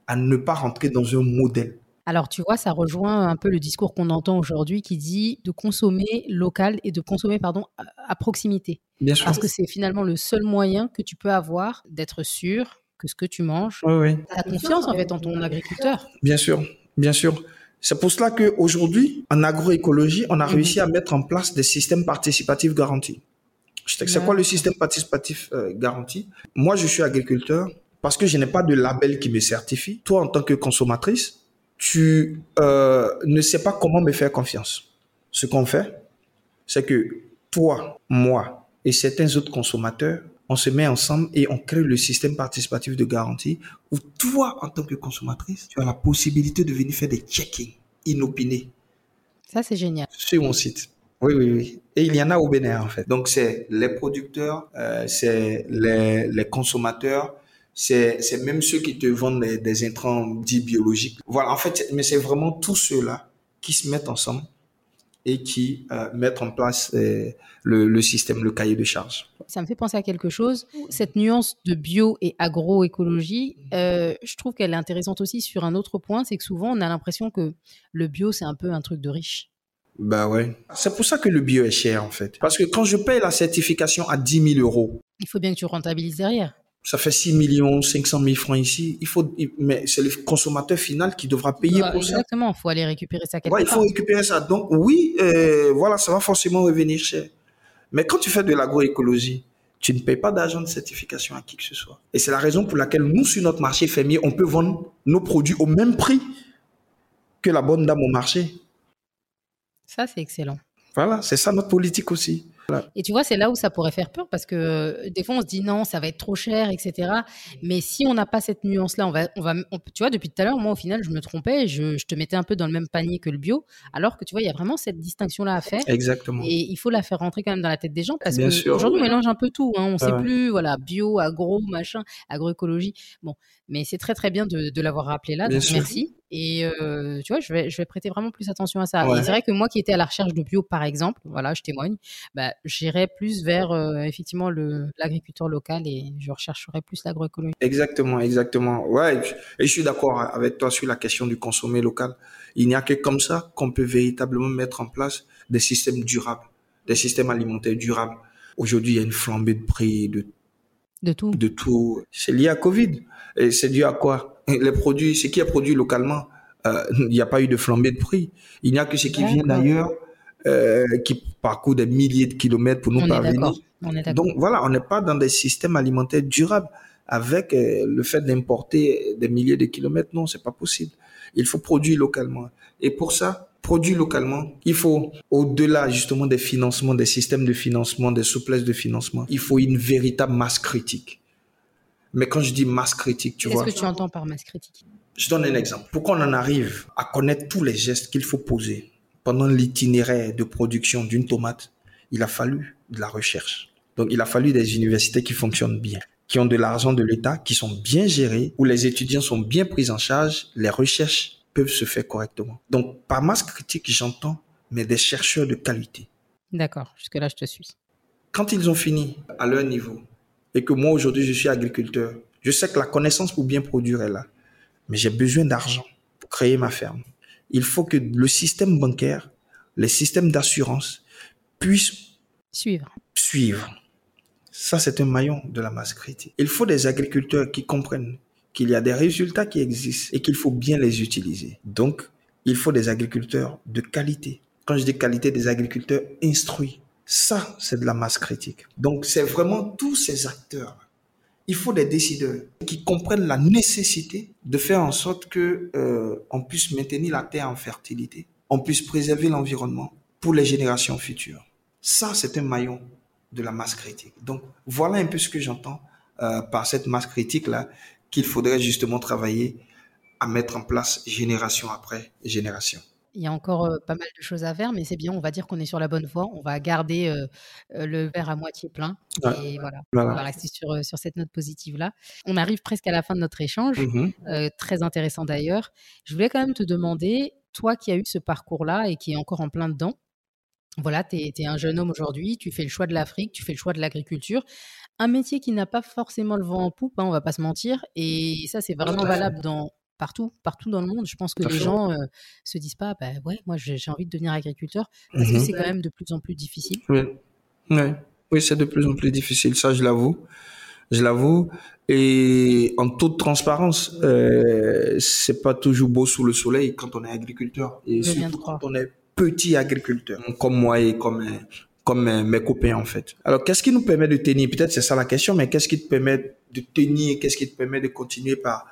à ne pas rentrer dans un modèle. Alors, tu vois, ça rejoint un peu le discours qu'on entend aujourd'hui qui dit de consommer local et de consommer, pardon, à proximité. Bien sûr. Parce que c'est finalement le seul moyen que tu peux avoir d'être sûr que ce que tu manges, oui, oui. tu as confiance en fait en ton agriculteur. Bien sûr, bien sûr. C'est pour cela qu'aujourd'hui, en agroécologie, on a mhm. réussi à mettre en place des systèmes participatifs garantis. C'est quoi le système participatif euh, garanti? Moi, je suis agriculteur parce que je n'ai pas de label qui me certifie. Toi, en tant que consommatrice, tu euh, ne sais pas comment me faire confiance. Ce qu'on fait, c'est que toi, moi et certains autres consommateurs, on se met ensemble et on crée le système participatif de garantie où toi, en tant que consommatrice, tu as la possibilité de venir faire des check-in inopinés. Ça, c'est génial. Sur mon site. Oui, oui, oui. Et il y en a au Bénin, en fait. Donc, c'est les producteurs, euh, c'est les, les, consommateurs, c'est même ceux qui te vendent des, des intrants dits biologiques. Voilà, en fait, mais c'est vraiment tous ceux-là qui se mettent ensemble et qui euh, mettent en place euh, le, le, système, le cahier de charges. Ça me fait penser à quelque chose. Cette nuance de bio et agroécologie, euh, je trouve qu'elle est intéressante aussi sur un autre point, c'est que souvent on a l'impression que le bio c'est un peu un truc de riche. Bah ouais. C'est pour ça que le bio est cher en fait. Parce que quand je paye la certification à 10 000 euros. Il faut bien que tu rentabilises derrière ça fait 6 millions 500 000 francs ici. Il faut, mais c'est le consommateur final qui devra payer bah, pour ça. Exactement, il faut aller récupérer ça quelque ouais, Il faut récupérer ça. Donc oui, euh, voilà, ça va forcément revenir cher. Mais quand tu fais de l'agroécologie, tu ne payes pas d'argent de certification à qui que ce soit. Et c'est la raison pour laquelle nous, sur notre marché fermier, on peut vendre nos produits au même prix que la bonne dame au marché. Ça, c'est excellent. Voilà, c'est ça notre politique aussi. Et tu vois, c'est là où ça pourrait faire peur parce que euh, des fois on se dit non, ça va être trop cher, etc. Mais si on n'a pas cette nuance-là, on va, on va, tu vois, depuis tout à l'heure, moi au final, je me trompais, je, je, te mettais un peu dans le même panier que le bio, alors que tu vois, il y a vraiment cette distinction-là à faire. Exactement. Et il faut la faire rentrer quand même dans la tête des gens parce qu'aujourd'hui on mélange un peu tout. Hein. On ne sait plus, voilà, bio, agro, machin, agroécologie. Bon, mais c'est très très bien de, de l'avoir rappelé là. donc merci. Et euh, tu vois, je vais, je vais prêter vraiment plus attention à ça. c'est vrai que moi qui étais à la recherche de bio, par exemple, voilà, je témoigne, bah, j'irais plus vers euh, effectivement l'agriculteur local et je rechercherais plus l'agroécologie. Exactement, exactement. Ouais, et je suis d'accord avec toi sur la question du consommer local. Il n'y a que comme ça qu'on peut véritablement mettre en place des systèmes durables, des systèmes alimentaires durables. Aujourd'hui, il y a une flambée de prix de de tout. De tout. C'est lié à Covid. Et c'est dû à quoi? Les produits, ce qui est produit localement, euh, il n'y a pas eu de flambée de prix. Il n'y a que ce qui vient d'ailleurs, euh, qui parcourt des milliers de kilomètres pour nous parvenir. Donc voilà, on n'est pas dans des systèmes alimentaires durables avec euh, le fait d'importer des milliers de kilomètres. Non, c'est pas possible. Il faut produire localement. Et pour ça, produire localement, il faut, au-delà justement des financements, des systèmes de financement, des souplesses de financement, il faut une véritable masse critique. Mais quand je dis masse critique, tu vois. Qu'est-ce que tu entends par masse critique? Je donne un exemple. Pour qu'on en arrive à connaître tous les gestes qu'il faut poser pendant l'itinéraire de production d'une tomate, il a fallu de la recherche. Donc, il a fallu des universités qui fonctionnent bien, qui ont de l'argent de l'État, qui sont bien gérées, où les étudiants sont bien pris en charge, les recherches peuvent se faire correctement. Donc, par masse critique, j'entends, mais des chercheurs de qualité. D'accord, jusque-là, je te suis. Quand ils ont fini à leur niveau, et que moi aujourd'hui je suis agriculteur, Je sais que la connaissance pour bien produire est là, mais j'ai besoin d'argent pour créer ma ferme. Il faut que le système bancaire, les systèmes d'assurance puissent suivre. Suivre. Ça, c'est un maillon de la masse critique. Il faut des agriculteurs qui comprennent qu'il y a des résultats qui existent et qu'il faut bien les utiliser. Donc, il faut des agriculteurs de qualité. Quand je dis qualité, des agriculteurs instruits. Ça, c'est de la masse critique. Donc, c'est vraiment tous ces acteurs. Il faut des décideurs qui comprennent la nécessité de faire en sorte que euh, on puisse maintenir la terre en fertilité, on puisse préserver l'environnement pour les générations futures. Ça, c'est un maillon de la masse critique. Donc, voilà un peu ce que j'entends euh, par cette masse critique-là qu'il faudrait justement travailler à mettre en place génération après génération. Il y a encore euh, pas mal de choses à faire, mais c'est bien, on va dire qu'on est sur la bonne voie. On va garder euh, le verre à moitié plein. Et voilà, on va rester sur, sur cette note positive-là. On arrive presque à la fin de notre échange, mmh très intéressant d'ailleurs. Je voulais quand même te demander, toi qui as eu ce parcours-là et qui est encore en plein dedans, voilà, tu es, un jeune homme aujourd'hui, tu fais le choix de l'Afrique, tu fais le choix de l'agriculture. Un métier qui n'a pas forcément le vent en poupe, hein, on va pas se mentir. Et ça, c'est vraiment valable dans partout, partout dans le monde. Je pense que les gens euh, se disent pas, bah ouais, moi j'ai envie de devenir agriculteur, parce que mmh c'est quand même de plus en plus difficile. Oui, oui c'est de plus en plus difficile, ça je l'avoue. Je l'avoue. Et en toute transparence, euh, c'est pas toujours beau sous le soleil quand on est agriculteur. Et surtout quand on est petit agriculteur, comme moi et comme comme mes copains en fait. Alors qu'est-ce qui nous permet de tenir? Peut-être c'est ça la question, mais qu'est-ce qui te permet de tenir? Qu'est-ce qui te permet de continuer par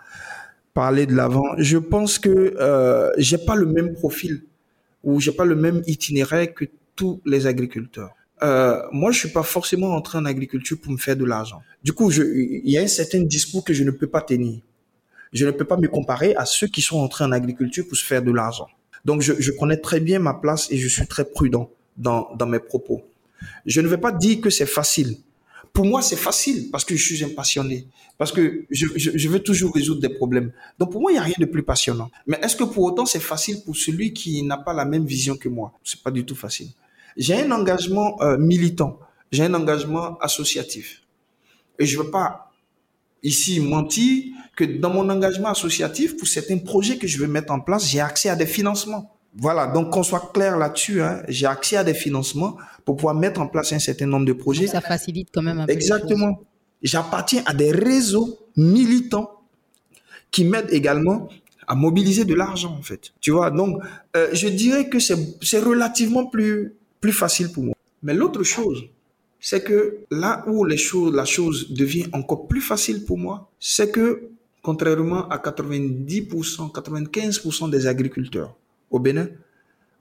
parler de l'avant. Je pense que euh, j'ai pas le même profil ou j'ai pas le même itinéraire que tous les agriculteurs. Euh, moi, je suis pas forcément entré en agriculture pour me faire de l'argent. Du coup, il y a un certain discours que je ne peux pas tenir. Je ne peux pas me comparer à ceux qui sont entrés en agriculture pour se faire de l'argent. Donc, je, connais très bien ma place et je suis très prudent dans mes propos. Je ne vais pas dire que c'est facile. Pour moi, c'est facile parce que je suis un passionné, parce que je, je, veux toujours résoudre des problèmes. Donc pour moi, il n'y a rien de plus passionnant. Mais est-ce que pour autant c'est facile pour celui qui n'a pas la même vision que moi? C'est pas du tout facile. J'ai un engagement euh, militant, j'ai un engagement associatif, et je veux pas ici mentir que dans mon engagement associatif, pour certains projets que je veux mettre en place, j'ai accès à des financements. Voilà, donc qu'on soit clair là-dessus, hein, j'ai accès à des financements pour pouvoir mettre en place un certain nombre de projets. ça facilite quand même un peu. Exactement. J'appartiens à des réseaux militants qui m'aident également à mobiliser de l'argent en fait. Tu vois, donc euh, je dirais que c'est relativement plus plus facile pour moi. Mais l'autre chose, c'est que là où les choses, la chose devient encore plus facile pour moi, c'est que contrairement à 90%, 95% des agriculteurs au Bénin,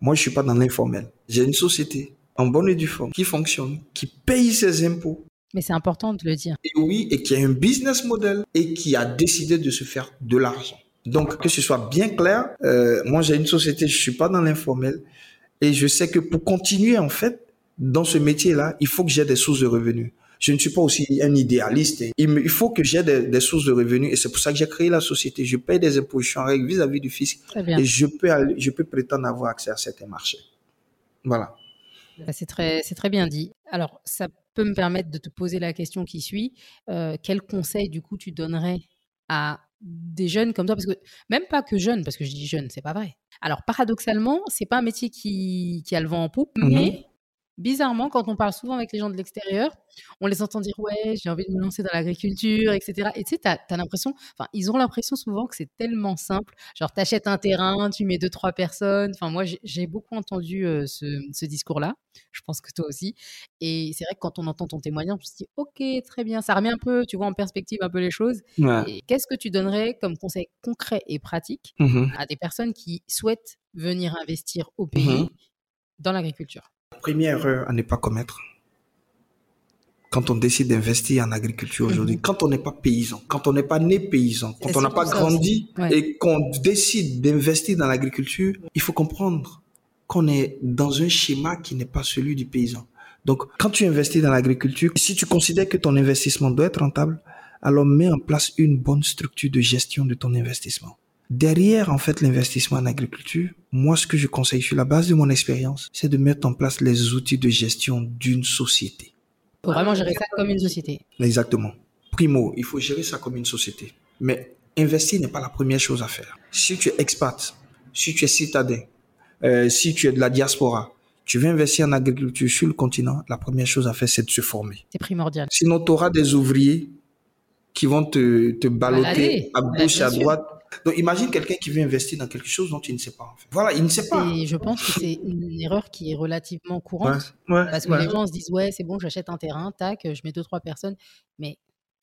moi, je suis pas dans l'informel. J'ai une société en bonne et due forme qui fonctionne, qui paye ses impôts. Mais c'est important de le dire. Et oui, et qui a un business model et qui a décidé de se faire de l'argent. Donc, que ce soit bien clair, euh, moi, j'ai une société, je suis pas dans l'informel et je sais que pour continuer, en fait, dans ce métier-là, il faut que j'ai des sources de revenus je ne suis pas aussi un idéaliste. Il, faut que j'ai des, sources de revenus et c'est pour ça que j'ai créé la société. Je paye des impôts, je suis en règle vis-à-vis du fisc et je peux, je peux prétendre avoir accès à certains marchés. Voilà. Bah, c'est très, très bien dit. Alors, ça peut me permettre de te poser la question qui suit. Euh, quel conseil, du coup, tu donnerais à des jeunes comme toi? Parce que même pas que jeunes, parce que je dis jeunes, c'est pas vrai. Alors, paradoxalement, c'est pas un métier qui, qui a le vent en poupe, mhm. mais bizarrement, quand on parle souvent avec les gens de l'extérieur, on les entend dire ouais, j'ai envie de me lancer dans l'agriculture, etc. Et tu sais, tu as, l'impression, enfin, ils ont l'impression souvent que c'est tellement simple. Genre, tu achètes un terrain, tu mets deux, trois personnes. Enfin, moi, j'ai beaucoup entendu euh, ce, discours-là. Je pense que toi aussi. Et c'est vrai que quand on entend ton témoignage, on se dit ok, très bien, ça remet un peu, tu vois, en perspective un peu les choses. Qu'est-ce que tu donnerais comme conseil concret et pratique mmh à des personnes qui souhaitent venir investir au pays mmh dans l'agriculture? Première erreur à ne pas commettre quand on décide d'investir en agriculture aujourd'hui, mhm. quand on n'est pas paysan, quand on n'est pas né paysan, quand on n'a pas grandi et qu'on décide d'investir dans l'agriculture, il faut comprendre qu'on est dans un schéma qui n'est pas celui du paysan. Donc, quand tu investis dans l'agriculture, si tu considères que ton investissement doit être rentable, alors mets en place une bonne structure de gestion de ton investissement. Derrière, en fait, l'investissement en agriculture, moi, ce que je conseille sur la base de mon expérience, c'est de mettre en place les outils de gestion d'une société. Pour vraiment gérer ça comme une société. Exactement. primo, il faut gérer ça comme une société. Mais investir n'est pas la première chose à faire. Si tu es expat, si tu es citadin, euh, si tu es de la diaspora, tu veux investir en agriculture sur le continent, la première chose à faire, c'est de se former. C'est primordial. Sinon, tu auras des ouvriers qui vont te, te balloter à gauche et à droite. Donc, imagine quelqu'un qui veut investir dans quelque chose dont il ne sait pas. En fait. Voilà, il ne sait pas. Et je pense que c'est une erreur qui est relativement courante. Ouais, ouais, parce que ouais. les gens se disent, ouais, c'est bon, j'achète un terrain, tac, je mets deux, trois personnes. Mais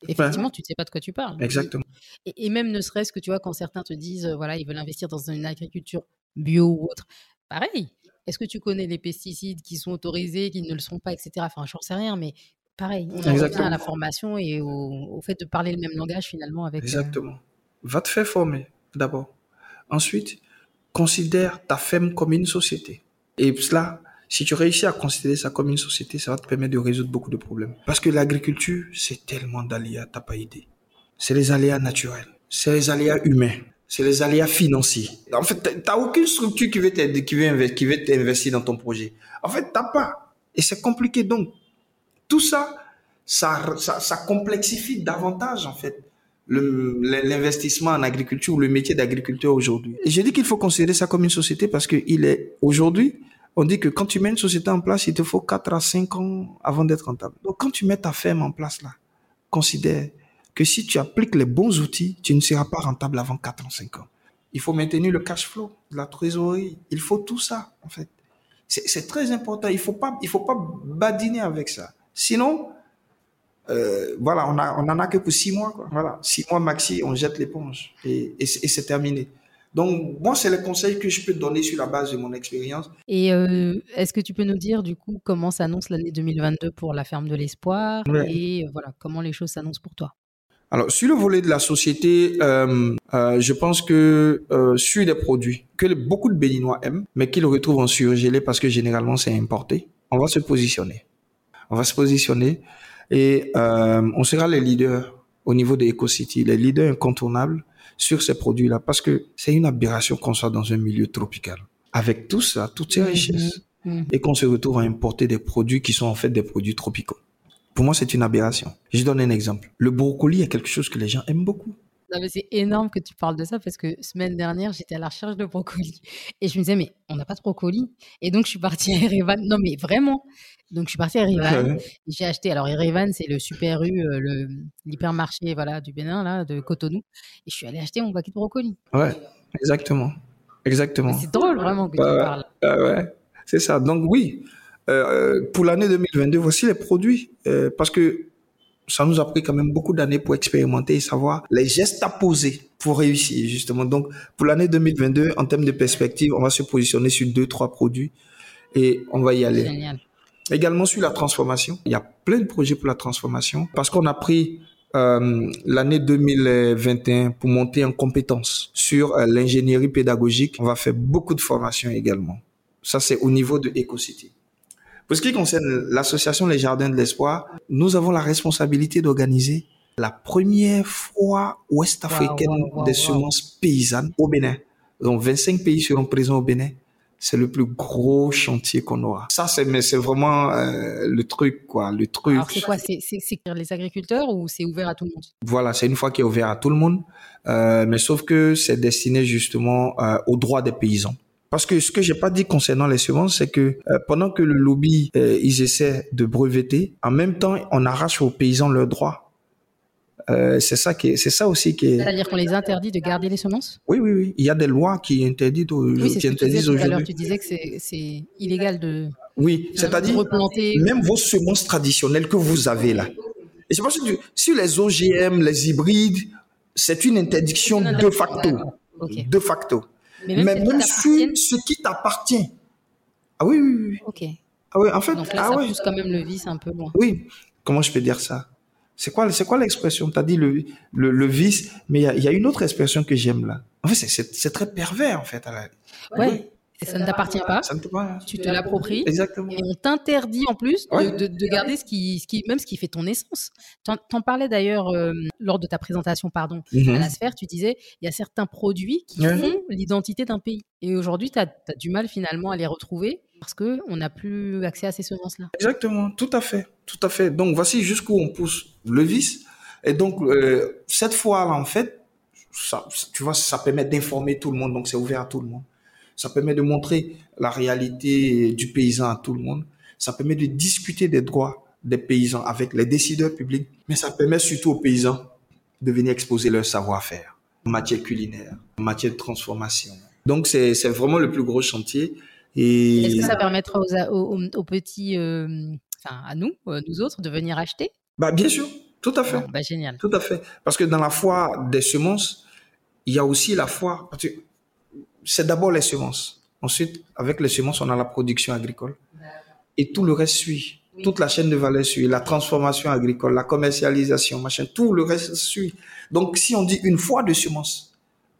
effectivement, tu ne sais pas de quoi tu parles. Exactement. Et, et même ne serait-ce que, tu vois, quand certains te disent, euh, voilà, ils veulent investir dans une agriculture bio ou autre, pareil. Est-ce que tu connais les pesticides qui sont autorisés, qui ne le sont pas, etc. Enfin, j'en sais rien, mais pareil, on en revient à la formation et au, au fait de parler le même langage finalement avec. euh, Exactement. Va te faire former d'abord. Ensuite, considère ta ferme comme une société. Et cela, si tu réussis à considérer ça comme une société, ça va te permettre de résoudre beaucoup de problèmes. Parce que l'agriculture, c'est tellement d'aléas, t'as pas idée. C'est les aléas naturels, c'est les aléas humains, c'est les aléas financiers. En fait, t'as- aucune structure qui veut qui veut t'investir dans ton projet. En fait, t'as pas. Et c'est compliqué. Donc, tout ça, ça, ça, complexifie davantage, en fait, l'investissement en agriculture ou le métier d'agriculteur aujourd'hui. Je dis qu'il faut considérer ça comme une société parce que il est, aujourd'hui, on dit que quand tu mets une société en place, il te faut 4 à 5 ans avant d'être rentable. Donc, quand tu mets ta ferme en place là, considère que si tu appliques les bons outils, tu ne seras pas rentable avant 4 ans, 5 ans. Il faut maintenir le cash flow, la trésorerie. Il faut tout ça, en fait. C'est très important. Il faut faut pas badiner avec ça. Sinon, euh, voilà, on a, on en a que pour six mois, quoi. Voilà, six mois maxi, on jette l'éponge et, et, c'est- et c'est terminé. Donc, moi, c'est les conseils que je peux te donner sur la base de mon expérience. Et euh, est-ce que tu peux nous dire du coup comment s'annonce l'année 2022 pour la ferme de l'espoir Ouais. et euh, voilà comment les choses s'annoncent pour toi? Alors, sur le volet de la société, euh, euh, je pense que euh, sur des produits que le- beaucoup de Béninois aiment, mais qu'ils retrouvent en surgelé parce que généralement c'est importé, on va se positionner. On va se positionner et euh, on sera les leaders au niveau des EcoCity, les leaders incontournables sur ces produits-là parce que c'est une aberration qu'on soit dans un milieu tropical. Avec tout ça, toutes ces richesses, Mhm. et qu'on se retrouve à importer des produits qui sont en fait des produits tropicaux. Pour moi, c'est une aberration. Je donne un exemple. Le brocoli est quelque chose que les gens aiment beaucoup. Non, mais c'est énorme que tu parles de ça parce que semaine dernière, j'étais à la recherche de brocoli. Et je me disais, mais on n'a pas de brocoli. Et donc, je suis partie à Erevan. Non, mais vraiment. Donc, je suis partie à Erevan. et J'ai acheté. Alors, Erevan, c'est le Super U, euh, le- l'hypermarché voilà, du Bénin, là, de Cotonou. Et je suis allée acheter mon paquet de brocoli. Ouais, exactement. Exactement. C'est drôle, vraiment, que tu parles. Ouais, c'est ça. Donc oui, euh, pour l'année 2022, voici les produits. euh, parce que ça nous a pris quand même beaucoup d'années pour expérimenter et savoir les gestes à poser pour réussir, justement. Donc, pour l'année 2022, en termes de perspective, on va se positionner sur deux, trois produits et on va y aller. Génial. Également sur la transformation. Il y a plein de projets pour la transformation parce qu'on a pris euh, l'année 2021 pour monter en compétences sur euh, l'ingénierie pédagogique. On va faire beaucoup de formations également. Ça, c'est au niveau de EcoCity. Pour ce qui concerne l'association Les Jardins de l'Espoir, nous avons la responsabilité d'organiser la première fois ouest-africaine Wow, wow, wow, des semences paysannes au Bénin. Donc 25 pays seront présents au Bénin. C'est le plus gros chantier qu'on aura. Ça, c'est mais c'est vraiment euh, le truc, quoi, le truc. Alors, c'est quoi? C'est c'est- c'est les agriculteurs ou c'est ouvert à tout le monde? Voilà, c'est une fois qui est ouvert à tout le monde, euh, mais sauf que c'est destiné justement euh, aux droits des paysans. Parce que ce que j'ai pas dit concernant les semences, c'est que euh, pendant que le lobby euh, ils essaient de breveter, en même temps on arrache aux paysans leurs droits. Euh, c'est ça qui, est- c'est ça aussi qui est. C'est-à-dire qu'on les interdit de garder les semences? Oui, oui, oui. Il y a des lois qui interdisent, Oui, c'est qui interdisent tout à l'heure. aujourd'hui. Tu disais que c'est- c'est illégal de, Oui, c'est-à-dire replanter. même vos semences traditionnelles que vous avez là. Et je pense que sur les OGM, les hybrides, c'est une interdiction C'est de facto. d'accord. Ok. De facto. Mais Mais même, sur ce qui t'appartient. Ah oui, oui, oui. Ok. Ah oui, en fait, Donc là, ah ça oui. pousse quand même le vice un peu loin. Oui. Comment je peux dire ça? C'est quoi, c'est quoi l'expression? Tu as dit le, le, le vice, mais il y a, il y a une autre expression que j'aime là. En fait, c'est- c'est c'est très pervers, en fait. à la- Ouais. Et ça ne t'appartient pas. Ça ne pas. Tu te l'appropries. Exactement. Et on t'interdit en plus de, Ouais. de- de garder ce qui, ce qui, même ce qui fait ton essence. T'en en parlais d'ailleurs euh, lors de ta présentation, pardon, Mhm. à la sphère. Tu disais, il y a certains produits qui font l'identité d'un pays. Et aujourd'hui, tu as, du mal finalement à les retrouver parce que on n'a plus accès à ces semences-là. Exactement, tout à fait, tout à fait. Donc voici jusqu'où on pousse le vice. Et donc, euh, cette fois-là, en fait, tu vois, ça permet d'informer tout le monde. Donc, c'est ouvert à tout le monde. Ça permet de montrer la réalité du paysan à tout le monde. Ça permet de discuter des droits des paysans avec les décideurs publics. Mais ça permet surtout aux paysans de venir exposer leur savoir-faire en matière culinaire, en matière de transformation. Donc, c'est vraiment le plus gros chantier. Est-ce que ça permettra aux, petits, euh, enfin à nous, euh, nous autres, de venir acheter? Bah bien sûr, tout à fait. bah, génial. Tout à fait. Parce que dans la foire des semences, il y a aussi la foire. C'est d'abord les semences. Ensuite, avec les semences, on a la production agricole. Et tout le reste suit. Toute la chaîne de valeur suit. La transformation agricole, la commercialisation, machin, tout le reste suit. Donc, si on dit une foire de semences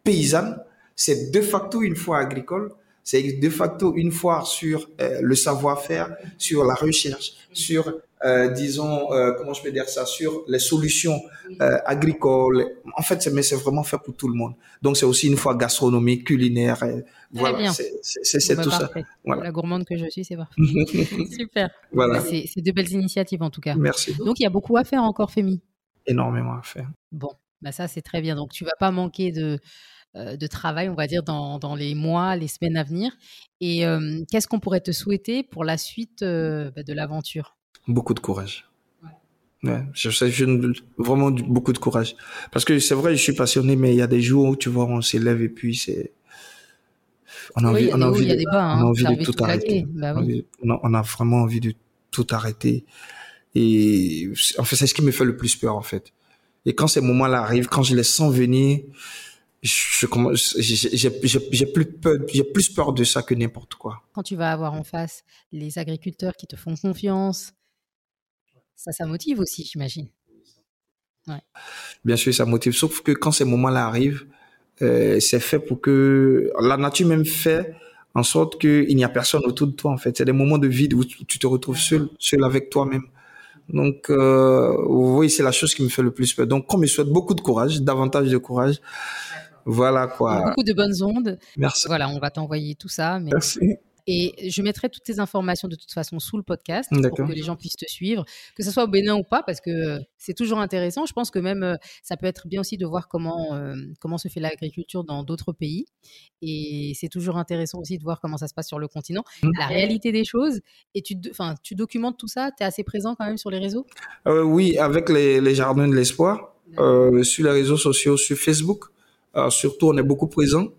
paysanne, c'est de facto une foire agricole c'est de facto une foire sur euh, le savoir-faire, sur la recherche, sur, euh, disons, euh, comment je peux dire ça, sur les solutions agricoles. En fait, c'est, mais c'est vraiment fait pour tout le monde. Donc, c'est aussi une foire gastronomique, culinaire. voilà, c'est, tout ça. Voilà. La gourmande que je suis, c'est parfait. Super. Voilà. Bah, c'est, deux belles initiatives en tout cas. Merci. Donc, il y a beaucoup à faire encore, Fémi. Énormément à faire. Bon, bah ça, c'est très bien. Donc, tu vas pas manquer de de travail, on va dire, dans, les mois, les semaines à venir. Et qu'est-ce qu'on pourrait te souhaiter pour la suite euh, bah, de l'aventure? Beaucoup de courage. Ouais. je sais, vraiment beaucoup de courage. Parce que c'est vrai, je suis passionné, mais il y a des jours où tu vois, on s'élève et puis c'est. On a envie, on a envie, de, tout arrêter. Bah on, a, vraiment envie de tout arrêter. Et en fait, c'est ce qui me fait le plus peur, en fait. Et quand ces moments-là arrivent, quand je les sens venir, j'ai plus peur, j'ai plus peur de ça que n'importe quoi. Quand tu vas avoir en face les agriculteurs qui te font confiance, ça, ça motive aussi, j'imagine. Bien sûr, ça motive. Sauf que quand ces moments-là arrivent, euh, c'est fait pour que la nature même fait en sorte qu'il n'y a personne autour de toi. En fait, c'est des moments de vide où tu te retrouves seul, seul avec toi-même. Donc, euh, oui, c'est la chose qui me fait le plus peur. Donc, on me souhaite beaucoup de courage, davantage de courage, voilà quoi. Beaucoup de bonnes ondes. Merci. Voilà, on va t'envoyer tout ça. Merci. Et je mettrai toutes tes informations de toute façon sous le podcast pour que les gens puissent te suivre, que ce soit au Bénin ou pas, parce que c'est toujours intéressant. Je pense que même euh, ça peut être bien aussi de voir comment, euh, comment se fait l'agriculture dans d'autres pays. Et c'est toujours intéressant aussi de voir comment ça se passe sur le continent, mmh. la réalité des choses. Et tu, enfin, tu documentes tout ça, tu es assez présent quand même sur les réseaux? Euh, Oui, avec les, les Jardins de l'Espoir, sur les réseaux sociaux, sur Facebook. Alors, surtout, on est beaucoup présent.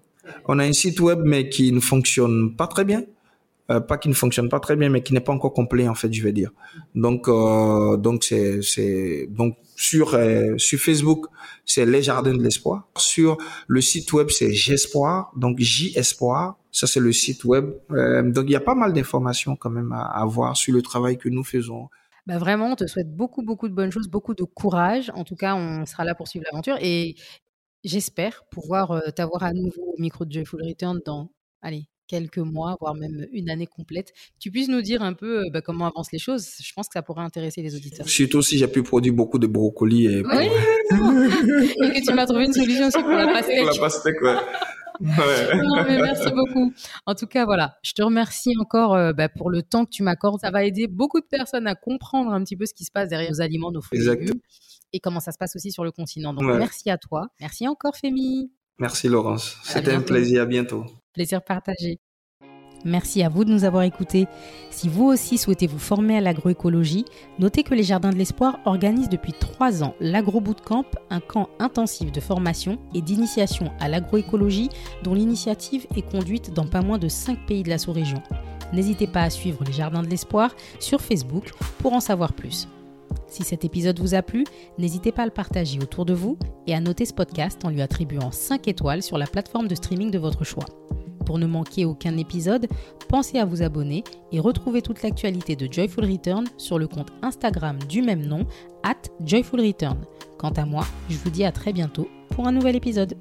On a un site web, mais qui ne fonctionne pas très bien. Euh, pas qui ne fonctionne pas très bien, mais qui n'est pas encore complet en fait, je vais dire. Donc euh, donc c'est donc sur euh, sur Facebook c'est les jardins de l'espoir. Sur le site web c'est J'espoir, donc J espoir. Ça c'est le site web. Euh, donc il y a pas mal d'informations quand même à, à voir sur le travail que nous faisons. Bah vraiment, on te souhaite beaucoup, beaucoup de bonnes choses, beaucoup de courage. En tout cas, on sera là pour suivre l'aventure. Et, J'espère pouvoir t'avoir à nouveau au micro de Joyful Return dans, allez, quelques mois, voire même une année complète. Tu puisses nous dire un peu bah, comment avancent les choses. Je pense que ça pourrait intéresser les auditeurs. Surtout si j'ai pu produire beaucoup de brocolis. Et, oui, et que tu m'as trouvé une solution aussi pour la pastèque. Pour la pastèque, ouais. non, mais merci beaucoup. En tout cas, voilà, je te remercie encore bah, pour le temps que tu m'accordes. Ça va aider beaucoup de personnes à comprendre un petit peu ce qui se passe derrière nos aliments, nos fruits et légumes et comment ça se passe aussi sur le continent. Donc merci à toi. Merci encore Fémi. Merci Laurence. C'était un plaisir. À bientôt. Plaisir partagé. Merci à vous de nous avoir écoutés. Si vous aussi souhaitez vous former à l'agroécologie, notez que les Jardins de l'Espoir organisent depuis trois ans l'Agro Bootcamp, un camp intensif de formation et d'initiation à l'agroécologie dont l'initiative est conduite dans pas moins de cinq pays de la sous-région. N'hésitez pas à suivre les Jardins de l'Espoir sur Facebook pour en savoir plus. Si cet épisode vous a plu, n'hésitez pas à le partager autour de vous et à noter ce podcast en lui attribuant 5 étoiles sur la plateforme de streaming de votre choix. Pour ne manquer aucun épisode, pensez à vous abonner et retrouver toute l'actualité de Joyful Return sur le compte Instagram du même nom, at Joyful Return. Quant à moi, je vous dis à très bientôt pour un nouvel épisode.